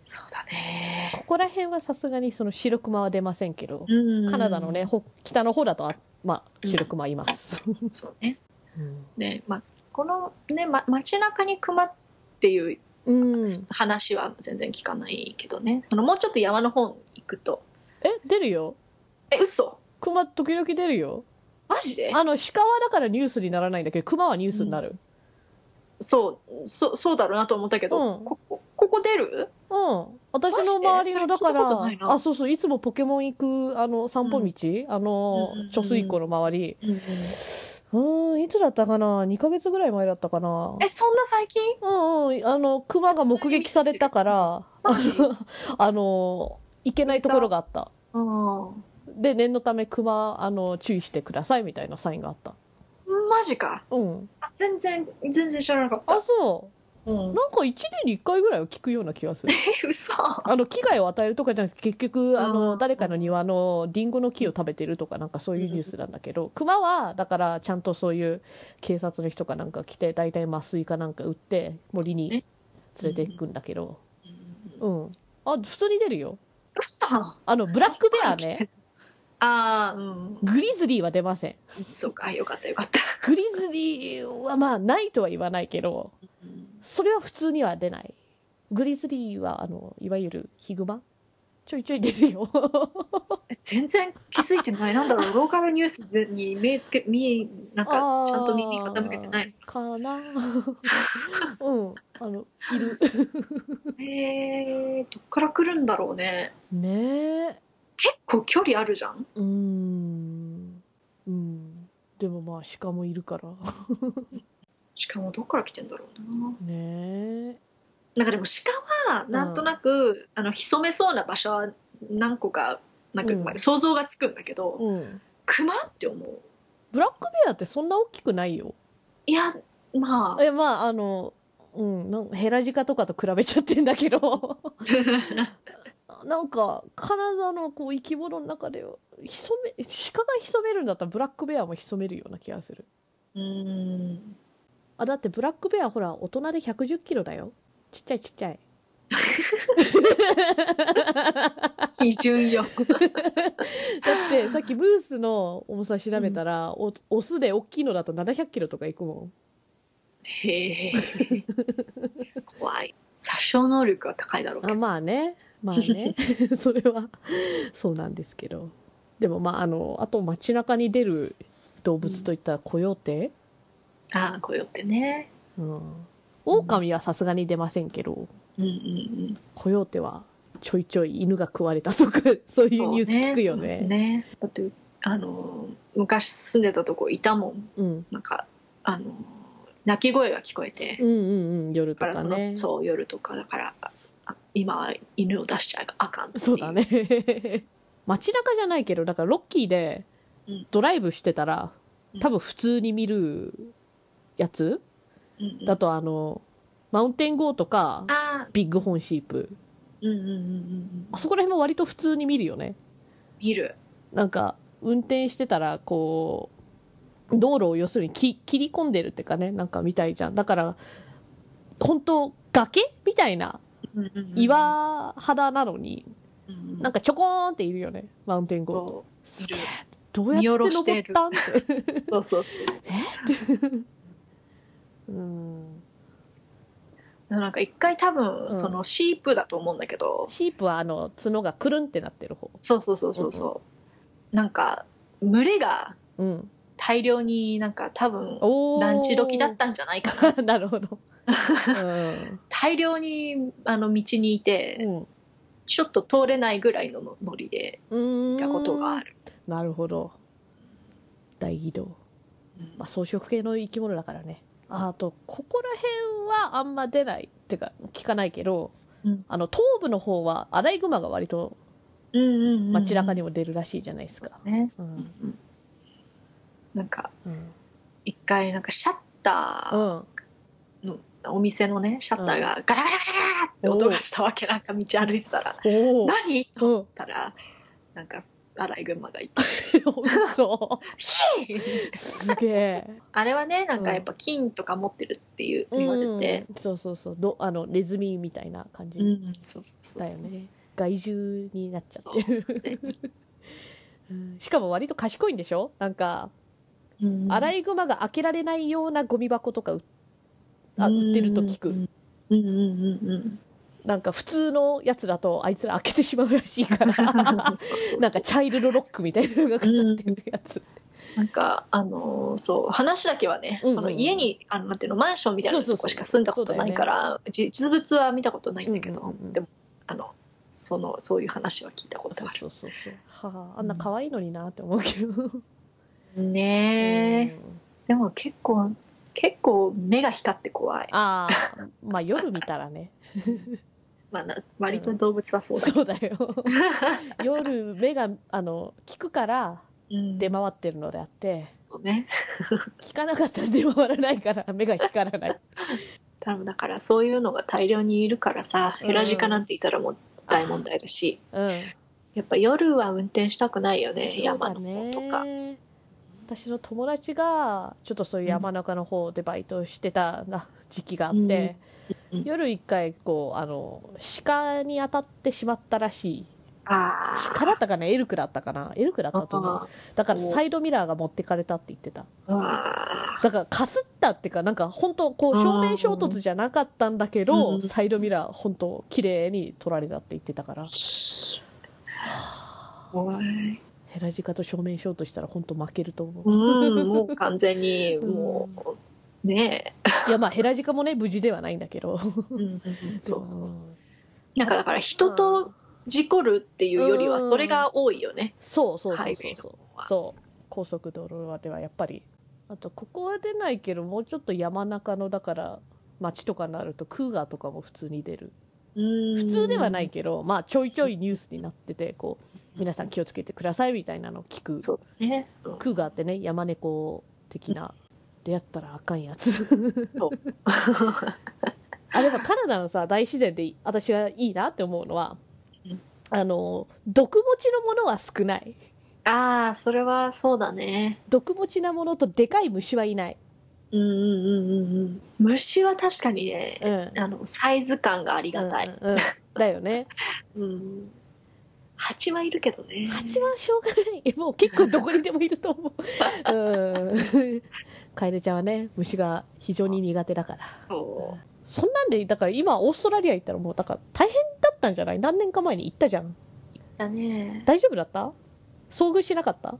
そうだね。ここら辺はさすがにその白熊は出ませんけど、うん。カナダのねほ北の方だとあまあ白熊います、そうね。うん。ねまあこのね、ま、街中に熊っていううん、話は全然聞かないけどね。そのもうちょっと山の方に行くと。え出るよ。え嘘。熊時々出るよ。マジで？あの鹿はだからニュースにならないんだけど熊はニュースになるそうそそうだろうなと思ったけど、うん。ここここ出る？うん、私の周りのだかマジでそれ聞いたことないらな。あそうそういつもポケモン行くあの散歩道、あのうん貯水湖の周り。うんうーんいつだったかな？2ヶ月ぐらい前だったかな。えそんな最近？うんうん。あの熊が目撃されたからマジ？あの行けないところがあった。あで念のため熊あの注意してくださいみたいなサインがあったマジか？うん。あ全然全然知らなかっあたそう。うん。なんか1年に1回ぐらいは聞くような気がする。え 嘘。あの危害を与えるとかじゃなくて結局あうん。の誰かの庭のリンゴの木を食べてるとかなんかそういうニュースなんだけど。熊はだからちゃんとそういう警察の人かなんか来て大体麻酔かなんか打って森に連れていくんだけど。うん。あ普通に出るよ。嘘。あのブラックベアねああうん。グリズリーは出ません。そうかよかったよかった。グリズリーはまあないとは言わないけどそれは普通には出ない。グリズリーはあのいわゆるヒグマ？ちょいちょい出るよ。え全然気づいてない。なんだろう ローカルニュースに目つけ見なんかちゃんと耳傾けてないあーかな。うん。あのいる。えー、どっから来るんだろうね。ねえ結構距離あるじゃん？うーん。うん。でもまあ鹿もいるから。しかもどっから来てんだろうな。ねえ。なんかでも鹿はなんとなく、あの潜めそうな場所は何個かなんかうん。想像がつくんだけど、うん。熊って思う。ブラックベアってそんな大きくないよ。いやまあ。えまああのうん。なんヘラジカとかと比べちゃってんだけど なんか体のこう生き物の中では潜め鹿が潜めるんだったらブラックベアも潜めるような気がする。うーん。あだってブラックベアほら大人で110キロだよ。ちっちゃいちっちゃい。基準よ。だってさっきブースの重さ調べたら、おオスで大きいのだと700キロとかいくもへえ。怖い。殺傷能力が高いだろうあど。まあねまあね。それは。そうなんですけど。でもまああのあと街中に出る動物といったらコヨーテ、ああこうよってね。うん、狼はさすがに出ませんけど。うんうんうん。コヨーテはちょいちょい犬が食われたとか そういうニュース聞くよね。そうねだってあの昔住んでたとこいたもん。うん、なんかあの鳴き声が聞こえて、うんうんうん。夜とかね。のそう夜とか。だからあ今は犬を出しちゃあかんっていそうだね。街中じゃないけどだからロッキーでうん。ドライブしてたらうん。多分普通に見るやつうんうん。だとあのマウンテンゴーとかあビッグホーンシープ。ーうんうんうんうんうん。あそこら辺も割と普通に見るよね。見る。なんか運転してたらこう道路を要するにき切り込んでるっていうかねなんかみたいじゃん。だから本当崖みたいな岩肌なのになんかちょこーんっているよねマウンテンゴーそういる。どうやって登ったんって。そうそうそう。うん。なんか一回多分、うん。そのシープだと思うんだけど、シープはあの、角がくるんってなってる方。そうそうそうそうそう、なんか群れがうん。大量になんか多分ランチ時だったんじゃないかな。なるほど。うん。大量にあの道にいて、うん。ちょっと通れないぐらいののノリでいたことがある、なるほど。大移動。まあ、草食系の生き物だからね。ああと、ここら辺はあんま出ない。ってか、聞かないけど、うんあの、東部の方はアライグマが割と街中にも出るらしいじゃないですか。ね、うなんかうん。一回なんかシャッタうーお店のねシャッターがガラガラガラガラって音がしたわけ。なんか道歩いてたら。何？とうん。思ったらなんかアライグマがいて嘘。すげえ。あれはねなんかやっぱ金とか持ってるっていう言われて、うん。そうそうそう。どあのネズミみたいな感じ。だよね、害獣になっちゃって。る、しかも割と賢いんでしょ？なんか、うん。アライグマが開けられないようなゴミ箱とか売あ売ってると聞く、うん。うんうんうんなんか普通のやつだとあいつら開けてしまうらしいから。なんかチャイルドロックみたいなのがかかってるやつ、なんかあのーそう話だけはね、うんうんその家にあのなんていうのマンションみたいなとこしか住んだことないから実物は見たことないんだけど、うんうんうん。でもあのそのそういう話は聞いたことある。そうそうそう。はああんな可愛いのになって思うけど、ねえ、うん。でも結構結構目が光って怖い。ああまあ夜見たらね。まあな割と動物はそうだ。けど、そうだよ。夜目があの聞くからうん。出回ってるのであって。そうね。聞かなかったら出回らないから目が光らない。多分だからそういうのが大量にいるからさうん。ヘラジカなんていたらもう大問題だし、うん。やっぱ夜は運転したくないよねそう山の方とか私の友達がちょっとそういう山中の方でバイトしてたな時期があって、うん。夜一回こうあの鹿に当たってしまったらしい。あ鹿だったかな？エルクだったかな？エルクだったと思う。あだからサイドミラーが持ってかれたって言ってた。あだからかすったっていうかなんか本当こう正面衝突じゃなかったんだけど、うん。サイドミラー本当綺麗に撮られたって言ってたから。怖いヘラジカと正面衝突したら本当負けると思う、うんもう完全にもうね。いやまあヘラジカもね無事ではないんだけど。え、うんそうそう。うんなんかだから人と事故るっていうよりはそれが多いよね、そうそうそうハイウェイのそうそう方は。そう。高速道路ではやっぱりあとここは出ないけどもうちょっと山中のだから街とかになるとクーガーとかも普通に出る。普普通ではないけど、まあちょいちょいニュースになっててこう皆さん気をつけてくださいみたいなのを聞く。そうね、うんクーガーってね山猫的な出会ったらあかんやつ。そう。あでもカナダのさ大自然で私がいいなって思うのはうん。あの毒持ちのものは少ない。ああそれはそうだね。毒持ちなものとでかい虫はいない、うんうんうんうんうん。虫は確かにね、うん、あのサイズ感がありがたい、うんうんうん。だよね。うん蜂はいるけどね。蜂はしょうがない。もう結構どこにでもいると思う。うん。カエルちゃんはね虫が非常に苦手だから。そそんなんでだから今オーストラリア行ったらもうだから大変だったんじゃない？何年か前に行ったじゃん。うだね。大丈夫だった？遭遇しなかった？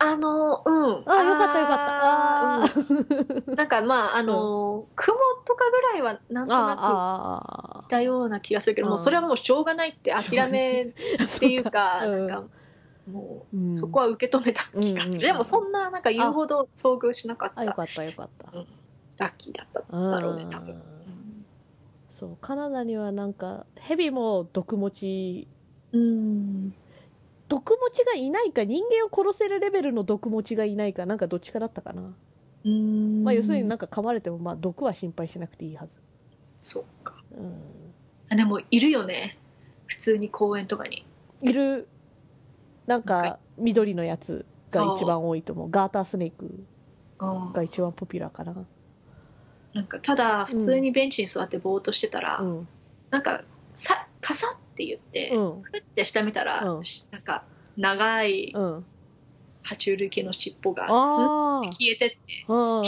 あのうん。あよかったよかった。うん。なんかまああの、雲とかぐらいはなんとなくあいたような気がするけど、うんもうそれはもうしょうがないって諦めっていうか、うんなんかもー、うん。うそこは受け止めた気がする、うんでもそんななんか言うほど遭遇しなかった。あよかったよかった。ラッキーだったうんだろうね多分、そうカナダにはなんかヘビも毒持ちうん毒持ちがいないか人間を殺せるレベルの毒持ちがいないかなんかどっちかだったかな、うん。まあ要するになんか噛まれてもまあ毒は心配しなくていいはず。そうか。うん。あでもいるよね。普通に公園とかに。いる。なんか緑のやつが一番多いと思う。ガータースネークうん。が一番ポピュラーかな。なんかただ普通にベンチに座ってぼーっとしてたら、うん。なんかさカサって言って、うん。ふって下見たら、うん。しなんか長いうん。爬虫類系の尻尾がスーッあて消えてってー。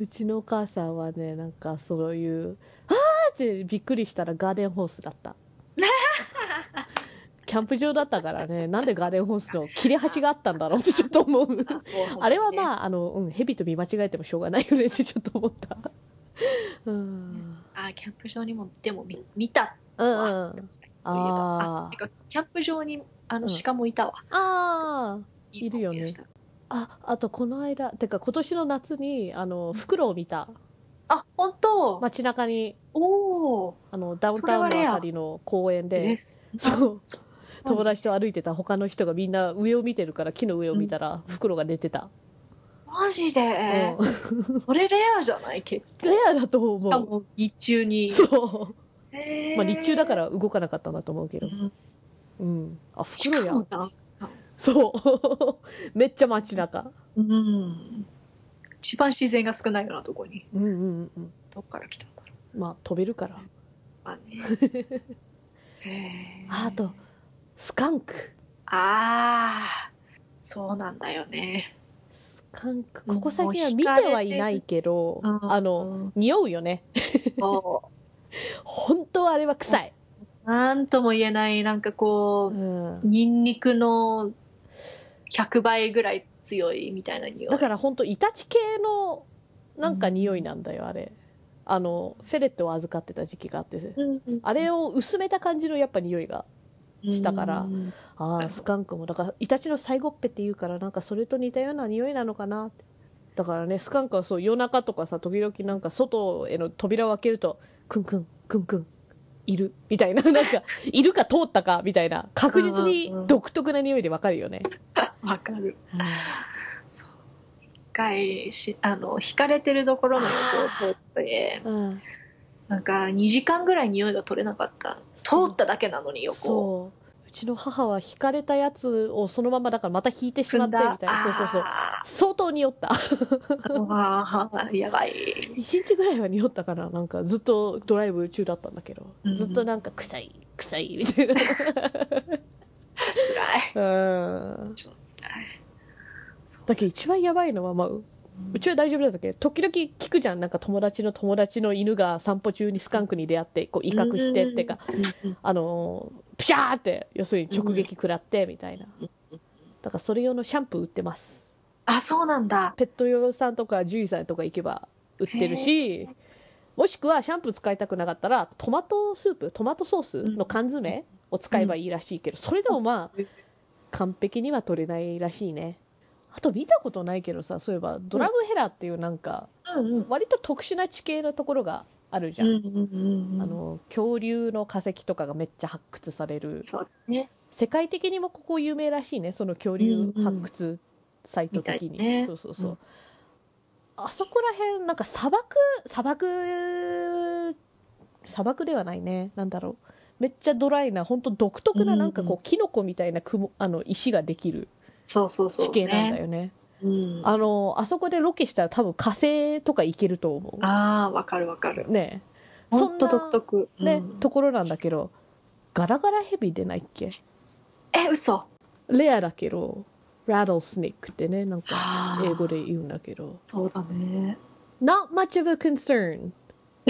うちのお母さんはねなんかそういう「あー!」ってびっくりしたらガーデンホースだった。キャンプ場だったからねなんでガーデンホースの切れ端があったんだろうって ちょっと思う。あれはあまああの、うん、蛇と見間違えてもしょうがないよねってちょっと思ったうん。あキャンプ場にもでも見見たうんわ、うん。確かにそういえば。あー。あキャンプ場にあのうん。鹿もいたわ、あー。いるよね。ああとこの間てか今年の夏にあのフクロウを見た。あ本当、街中に。おおあのダウンタウンのあたりの公園で。そう。友達と歩いてた他の人がみんな上を見てるから木の上を見たらフクロウが寝てた、マジで、うん。それレアじゃない？結構。レアだとしか思うも日中に、そう。へー。まあ、日中だから動かなかったんだと思うけど、うん。うん、あフしクロウや。そう。めっちゃ街中。うん。一番自然が少ないようなとこに。うんうんうん。どっから来たんだろまあ飛べるから。うまあね。へー。ああとスカンク。あー。そうなんだよねここ最近は見てはいないけど、うんあの匂うよね。そ 本当はあれは臭い、うなんとも言えないなんかこう、うん。ニンニクの100倍ぐらい強いみたいな匂い。だから本当イタチ系のなんか匂いなんだよあれ。あのフェレットを預かってた時期があって。あれを薄めた感じのやっぱ匂いがしたから。うんああスカンクもだからイタチの最後っぺって言うからなんかそれと似たような匂いなのかなって。だからねスカンクはそう夜中とかさ時々なんか外への扉を開けるとクンクンクンクンいるみたいな なんかいるか通ったかみたいな確実に独特な匂いでわかるよね、わかる。そう一回しあの引かれてるところの横を通ってうん、なんか2時間ぐらい匂いが取れなかった。通っただけなのに横を。そううちの母は引かれたやつをそのままだからまた引いてしまってみたいな。そうそうそう。あ相当匂った。ーあーやばい。1日ぐらいは匂ったかな。なんかずっとドライブ中だったんだけど、うん。ずっとなんか臭い臭いみたいな。辛い。うん。超辛い。だけど一番やばいのは、まあ、ううちは大丈夫だったけ？ど時々聞くじゃん。なんか友達の友達の犬が散歩中にスカンクに出会ってこう威嚇してってか、あのーピシャーって要するに直撃食らってみたいな。だからそれ用のシャンプー売ってます。あそうなんだ。ペット用さんとか獣医さんとか行けば売ってるしもしくはシャンプー使いたくなかったらトマトスープトマトソースの缶詰を使えばいいらしいけどそれでもまあ完璧には取れないらしいね。あと見たことないけどさそういえばドラムヘラっていうなんか割と特殊な地形のところがあるじゃん、うんうんうんうん。あの恐竜の化石とかがめっちゃ発掘される。そうね。世界的にもここ有名らしいねその恐竜発掘サイト的に、みたいね。そうそうそう、うんあそこら辺なんか砂漠砂漠砂漠ではないね。なんだろう。めっちゃドライな本当独特ななんかこう、キノコみたいな雲あの石ができる。そうそうそう地形なんだよねうん。あのあそこでロケしたら多分火星とか行けると思あーわかるわかる。うね。ほんとそんな独特。ね、うん。ところなんだけどガラガラヘビ出ないっけ？え嘘。レアだけど、ラドルスネークってね、なんかはあ。英語で言うんだけど、そうだね。Not much of a concern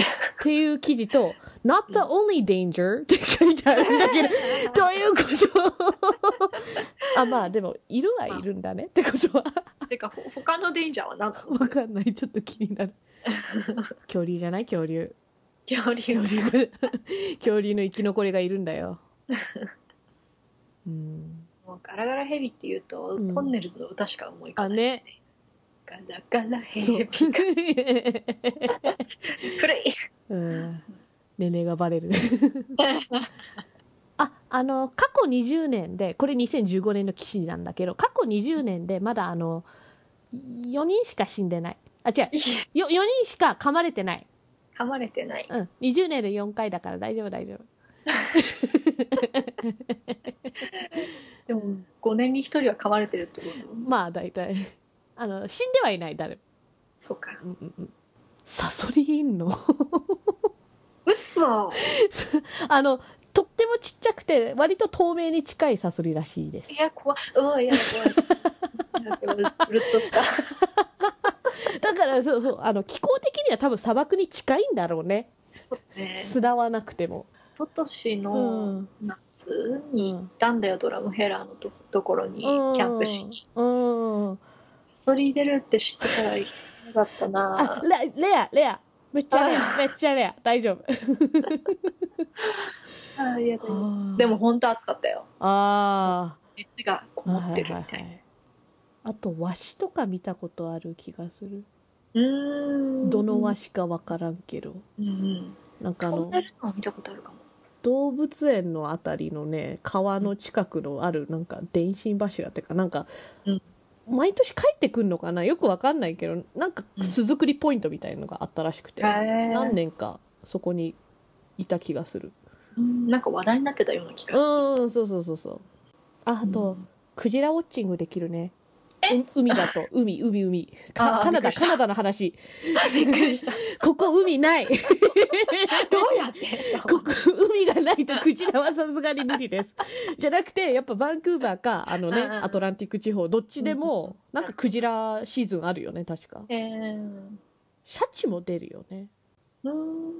っていう記事と、not the only danger って書いてあるんだけど、どういうこと あ、まあでも、いるはいるんだねってことは、てかほ他のデンジャーは何なの？わかんない。ちょっと気になる。恐竜じゃない恐竜。恐竜恐竜が、恐竜の生き残りがいるんだよ。うん。もうガラガラヘビって言うと、うんトンネルズの歌しか思い浮かない、ね。ガラガラヘそうビ 古いうん。年齢がバレる。あ、あの、過去20年で、これ2015年の記事なんだけど、過去20年でまだあの、4人しか死んでない。あ、違う。よ4人しか噛まれてない。噛まれてないうん。20年で4回だから大丈夫大丈夫。でも5年に1人は噛まれてるってこと？まあ大体。あの、死んではいない、誰も。そうか。うんうんうん。サソリいんの？嘘。あの、と、ってもちっちゃくて割と透明に近いサソリらしいです。いや怖いうんいや怖い。なんかうるっとした。だからそうそうあの気候的には多分砂漠に近いんだろうね。ね。砂はなくても。一昨年うのん。夏に行ったんだよ、ドラムヘラーのとところにキうん。ャンプしに。うん。サソリ出るって知ってたら行かなかったあなレレアレア。めっちゃレア。めっちゃレア。大丈夫。あいやでも。でも本当暑かったよ。あ熱がこあもってるみたいな、はいはいはい。あと和紙とか見たことある気がする。うーん。どの和紙かわからんけど。うんうん。なんかあの見たことあるかも。動物園のあたりのね川の近くのあるなんか電信柱っていうかなんか、うん毎年帰ってくんのかな？よくわかんないけどなんかうん。巣作りポイントみたいのがあったらしくて、何何年かそこにいた気がする。なんか話題になってたような気がする。うんそうそうそうそう。ああと、クジラウォッチングできるね海だと。海海海。カナダカナダの話。びっくりした。ここ海ない。どうやってここ海がないとクジラはさすがに無理です。じゃなくて、やっぱバンクーバーか、あのね、アトランティック地方、どっちでうんも、なんかクジラシーズンあるよね、確か。えー。シャチも出るよね。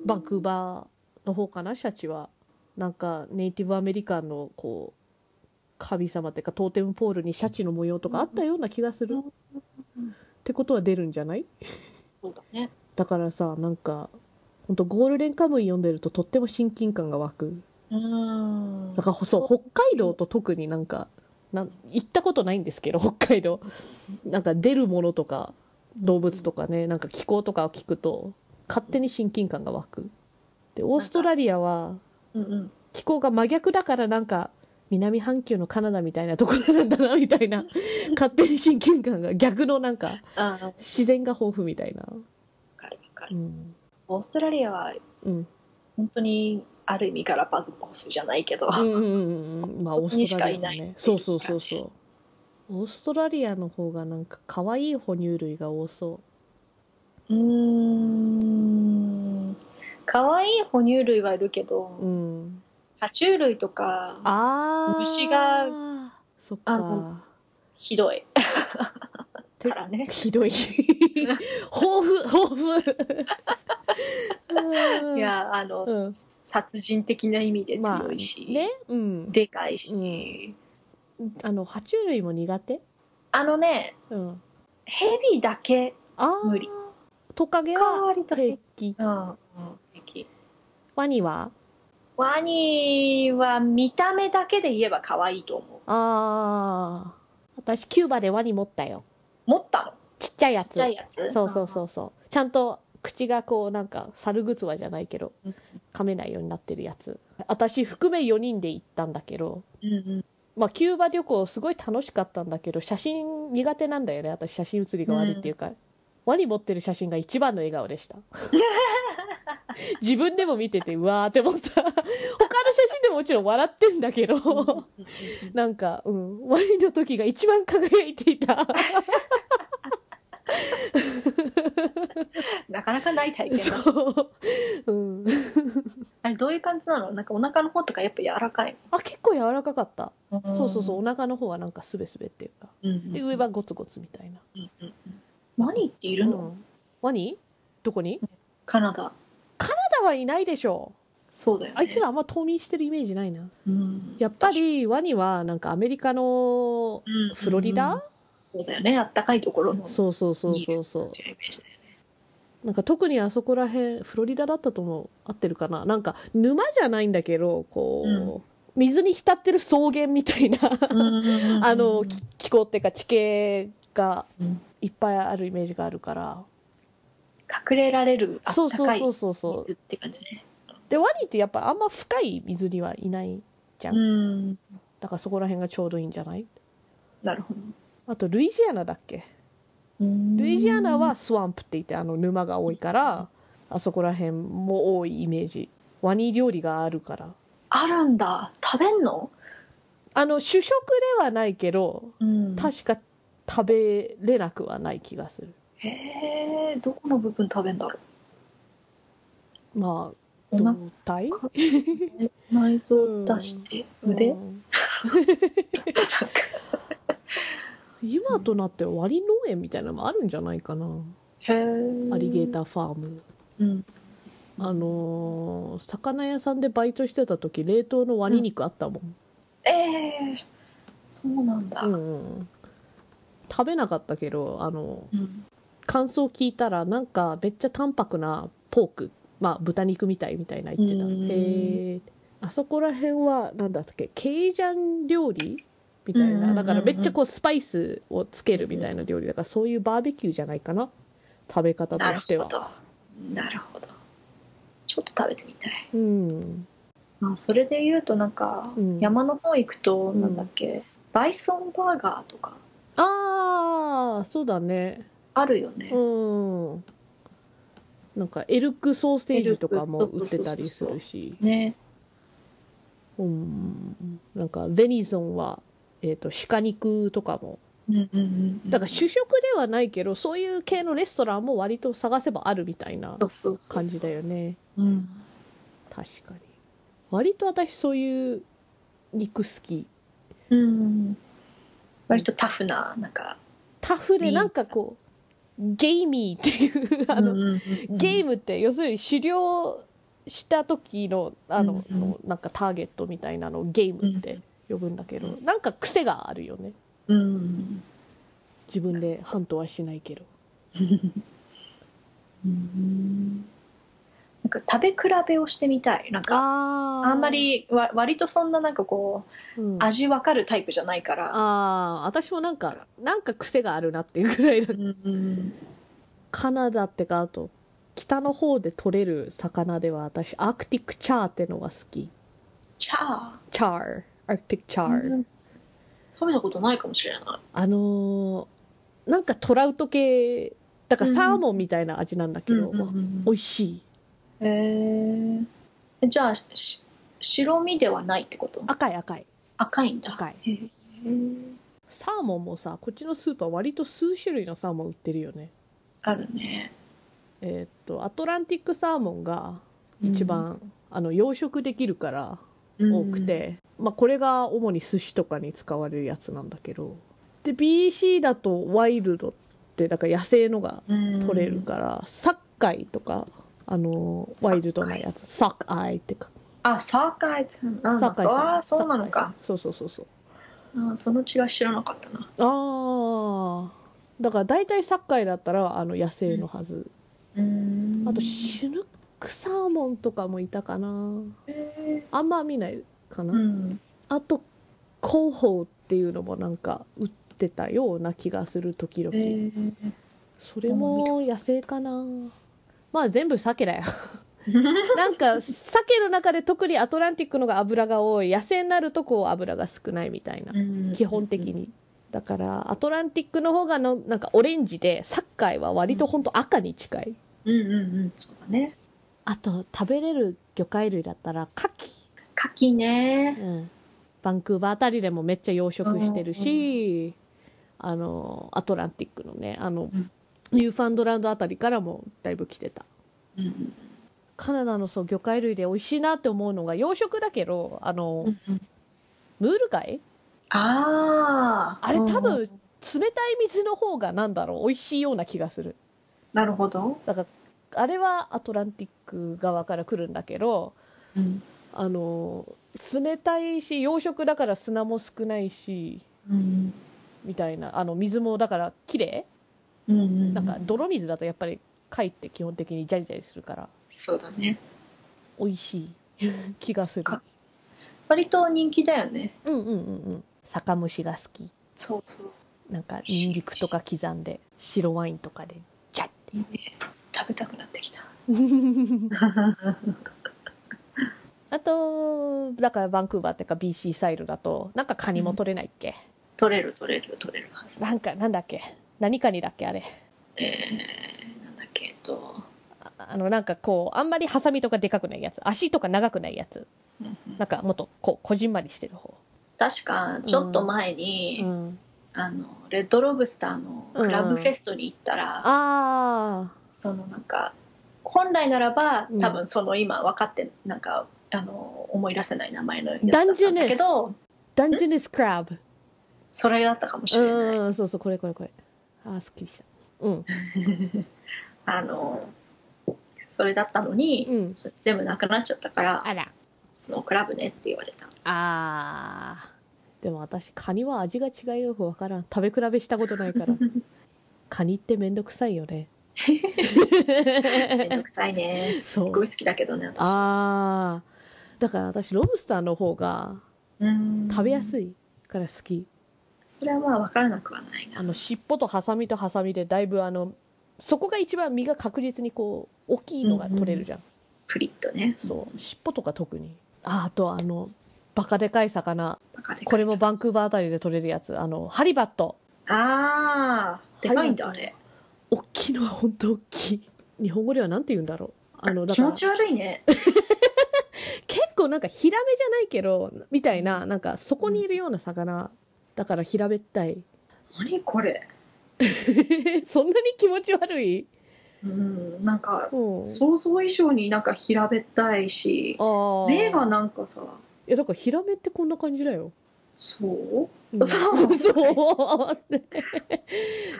バンクーバーの方かな、シャチは。なんか、ネイティブアメリカンの、こう、神様っていうか、トーテムポールにシャチの模様とかあったような気がする。うんってことは出るんじゃない？そうだねだからさ、なんか、ほんとゴールデンカムイ読んでるととっても親近感が湧く。うーんだからそう、北海道と特になんか、なん行ったことないんですけど、北海道。なんか出るものとか、動物とかね、なんか気候とかを聞くと、勝手に親近感が湧く。で、オーストラリアはうんうん気候が真逆だからなんか、南半球のカナダみたいなところなんだな、みたいな、勝手に親近感が逆のなんか、自然が豊富みたいな。かるわかるうん。オーストラリアはうん。本当にある意味ガラパズコスじゃないけど、うんうんうんうん。まあ、オーストラリアしかいないのね。そうそうそうそう。オーストラリアの方がなんか可愛い哺乳類が多そうーん可愛い哺乳類はいるけど、う。うん。爬虫類とかあー。虫が、そっあかの。ひどいてからねひどい。豊富、豊富。いやあの、うん。殺人的な意味でまあ、強いし、ね。うん。でかいし、あの、爬虫類も苦手？あのねうん。ヘビだけ無理。トカゲ代は平気。うん、うん、平気ワニは？ワニは見た目だけで言えば可愛いと思うあー。私、キューバでワニ持ったよ。持ったの？ちっちゃいやつ。ちっちゃいやつ？そうそうそうそう。ちゃんと口がこうなんか猿ぐつわじゃないけどうん噛めないようになってるやつ。私含め4人で行ったんだけど、うんうんまあキューバ旅行すごい楽しかったんだけど、写真苦手なんだよね。私写真写りが悪いっていうか。ワニ持ってる写真が一番の笑顔でした。自分でも見てて、うわーって思った。他の写真でももちろん笑ってんだけど、うん。うん。うん。なんか、うん、ワニの時が一番輝いていた。なかなかない体験だし。そう。うん。あれどういう感じなの？なんかお腹の方とかやっぱ柔らかいあ、結構柔らかかった。のそうそうそう、お腹の方はなんかスベスベっていうか。うんうん。で、上はゴツゴツみたいな。うんうんうん。ワニっているの、うん。ワニ？どこに？カナダはいないでしょそうだよね。あいつらあんま冬眠してるイメージないな。うん。やっぱりワニはなんかアメリカのうんフロリダ、うん。そうだよね。あったかいところのそうそうそうそうそう。なんか特にあそこら辺、フロリダだったと思う。合ってるかな。なんか沼じゃないんだけど、こう、うん。水に浸ってる草原みたいな、あ あの、き気候っていうか地形がうんいっぱいあるイメージがあるから。隠れられるあそうそうそうそうそう。水って感じねで、ワニってやっぱあんま深い水にはいないじゃん。うんだからそこら辺がちょうどいいんじゃない？なるほどあと、ルイジアナだっけ？ルイジアナはスワンプって言ってあの沼が多いから、あそこら辺も多いイメージ。ワニ料理があるから。あるんだ食べんの？あの、主食ではないけど、うん確か食べれなくはない気がする。へえどこの部分食べんだろまあ、お腹体内臓出して腕、うん。今となっては割り農園みたいなのもあるんじゃないかな。へえアリゲーターファーム。うん。あのー魚屋さんでバイトしてた時冷凍のワニ肉あったもん、ええそうなんだ、うん。食べなかったけどあのうん感想聞いたらなんかめっちゃ淡白なポークまあ豚肉みたいみたいな言ってた。うん。へえあそこら辺はなんだっけ？ケイジャン料理みたいうんうん。うんうなんだからめっちゃこうスパイスをつけるみたいな料理。だからそういうバーベキューじゃないかな？食べ方としては。ほど。なるほど。ちょっと食べてみたい。うん。まあそれで言うとなんか、うん。山の方行くとうん。なんだっけ、バイソンバーガーとか。ああそうだねあるよね、うん。なんかエルクソーセージとかも売ってたりするし。ね。うん。なんかベニゾンは、えー、と鹿肉とかも。だから主食ではないけどそういう系のレストランも割と探せばあるみたいなそうそうそう感じだよね。うん。確かに。割と私そういう肉好き。うん。割とタフななんか。タフでなんかこうゲイミーっていうあの、ゲームって要するに狩猟した時のあの、うんうん。のなんかターゲットみたいなのをゲームって呼ぶんだけど、なんか癖があるよね。うん。自分でハントはしないけど。うんなんか食べ比べをしてみたい。なんかああんま、りわ割とそんななんかこううん、味わかるタイプじゃないから。ああ私もなんかなんか癖があるなっていうぐらいだうんうんカナダってかあと北の方で取れる魚では私アークティックチャーってのが好き。チャー？チャー。アークティックチャー、うん。食べたことないかもしれない。あのーなんかトラウト系だからサーモンみたいな味なんだけど、うんうんうん。美味しいへえじゃあし白身ではないってこと？赤い赤い。赤いんだ。赤い。サーモンもさこっちのスーパー割と数種類のサーモン売ってるよね。あるね。えーっとアトランティックサーモンが一番、あの養殖できるから多くて、まあ、これが主に寿司とかに使われるやつなんだけど。で BC だとワイルドってだから野生のが取取れるから、サッカイとかあのワイルドなやつ。サッカイってか。あサーカイさんあサッカイあそうなのか。そうそうそうそう。あその違い知らなかったな。ああだから大体サッカイだったらあの野生のはず、うん。あとシュヌックサーモンとかもいたかな。へあんま見ないかな、ーうん。あと広報っていうのもなんか売ってたような気がする時々、それも野生かなまあ全部鮭だよ。なんか鮭の中で特にアトランティックのが油が多い。野生になるとこう油が少ないみたいな。うん。基本的に。だからアトランティックの方がのなんかオレンジでサッカイは割と本当赤に近い。うんうんうん。そうだね。あと食べれる魚介類だったらカキ、牡蠣ね。うん、バンクーバーあたりでもめっちゃ養殖してるし、あのアトランティックのねあの、んニューファンドランドあたりからもだいぶ来てた。うんカナダのそう魚介類で美味しいなって思うのが養殖だけどあの、ムール貝？あああれ多分うん。冷たい水の方がなんだろう美味しいような気がする。なるほど。だからあれはアトランティック側から来るんだけどうん。あの冷たいし養殖だから砂も少ないしうん。みたいなあの水もだから綺麗？うんうん。なんか泥水だとやっぱり貝って基本的にジャリジャリするからそうだね。美味しい。気がする。か。割と人気だよね。うんうんうんうん。酒蒸しが好き。そうそう。なんかニンニクとか刻んで白ワインとかでジャッいいね。食べたくなってきた。あとだからバンクーバーっていうか BC サイルだとなんかカニも取れないっけ、取れる取れる取れるはず。なんかなんだっけ？何カニだっけあれ。えー、なんだっけえっと。ああのなんかこうあんまりハサミとかでかくないやつ。足とか長くないやつ。うんうん。なんかもっとこうこじんまりしてる方。確かちょっと前に、うん。あのレッドロブスターのクラブフェストに行ったら、あそのなんか本来ならばうん。多分その今分かってなんかあの思い出せない名前のやつだったんだけどダンジョネスクラブ。それだったかもしれない、うん、そうそう、これこれこれ。あー、すっきりした。うん。あのそれだったのに、うんそ全部なくなっちゃったからあら。スノークラブねって言われたあー。でも私、カニは味が違いよくわからん。食べ比べしたことないから。カニってめんどくさいよね。めんどくさいねすっごい好きだけどね私あー。だから私、ロブスターの方がうん食べやすいから好き。それはまあ分からなくはないなあの、尻尾とハサミとハサミでだいぶあの、そこが一番身が確実にこう、大きいのが取れるじゃん。プリッとねそう。尻尾とか特に。あ、あとあの、バカでかい魚。これもバンクーバーあたりで取れるやつ。あの、ハリバット。ああでかいんだあれ大きいのは本当大きい。日本語ではなんて言うんだろう。あの、気持ち悪いね 結構なんかヒラメじゃないけど、みたいな、なんかそこにいるような魚。だから平べったい。何これ？そんなに気持ち悪い？うんなんかうん。想像以上になんか平べったいし。目がなんかさいや、だからヒラメってこんな感じだよ。そう？うんそう？そう。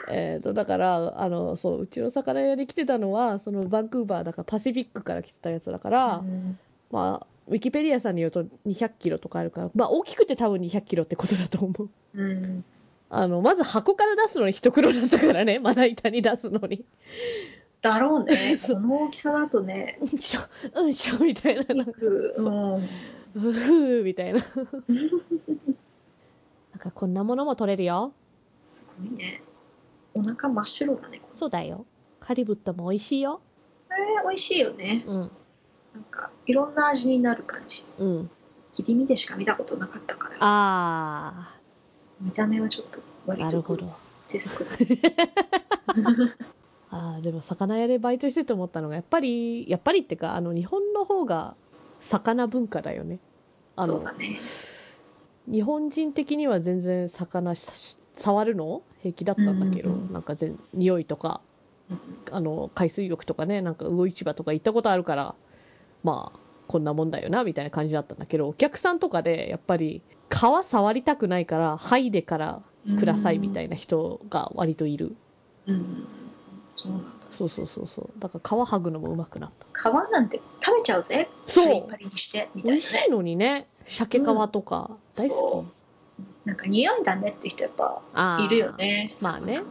えっと、だから、あの、そう、うちの魚屋に来てたのは、そのバンクーバーだからパシフィックから来てたやつだから、うんまあ、ウィキペディアさんによると200キロとかあるから、まあ大きくて多分200キロってことだと思う。うんあの、まず箱から出すのに一袋だったからね、まな板に出すのに。だろうね その大きさだとねうんしょ、うんしょ、みたいな、なんか、うんうふーみたいな。なんかこんなものも取れるよ。すごいねお腹真っ白だねこそうだよ。カリブットも美味しいよ。れ美味しいよねうん。なんかいろんな味になる感じ。うん。切り身でしか見たことなかったから。あ見た目はちょっと割とテスクだ。ー。あー、でも魚屋でバイトしてて思ったのが、やっぱり、やっぱりってか、あの、日本の方が魚文化だよね。あのそうだ、ね。日本人的には全然魚し触るの？平気だったんだけど、うんうんうん。なんか全匂いとかうん。あの海水浴とかねなんか魚市場とか行ったことあるからまあこんなもんだよなみたいな感じだったんだけどお客さんとかでやっぱり皮触りたくないから剥いでからくださいみたいな人が割といる、うんそうなんだ。そうそうそうそう。だから皮剥ぐのもうまくなった。皮なんて食べちゃうぜ。そう。パリパリにしてみたいなね。美味しいのにね。鮭皮とか大好き、なんか匂いだねって人やっぱいるよね。まあね。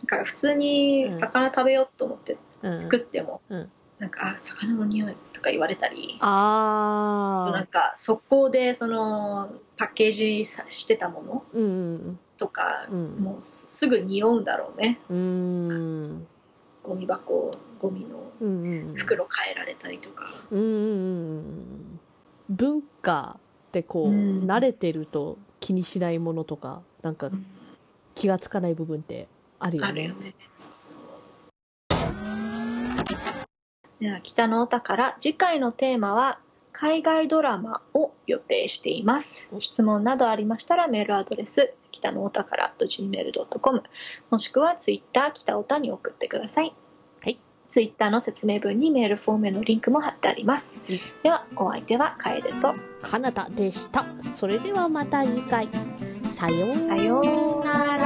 だから普通に魚食べようと思ってうん。作っても、うん。なんかあ魚の匂いとか言われたり。ああなんか速攻でそのパッケージさしてたものうんうんとか、うん。もうすすぐ匂うんだろうね。うーん。ゴミ箱ゴミの袋変えられたりとか、うん。文化ってこう、うん。慣れてると気にしないものとかなんかうん。気がつかない部分ってあるよね。あるよね。そうそうでは北のお宝次回のテーマは海外ドラマを予定しています。質問などありましたらメールアドレス北のお宝 .gmail.com もしくはツイッター北おたに送ってください。はい。ツイッターの説明文にメールフォームへのリンクも貼ってあります。はいではお相手は楓とカナダでした。それではまた次回。さようなら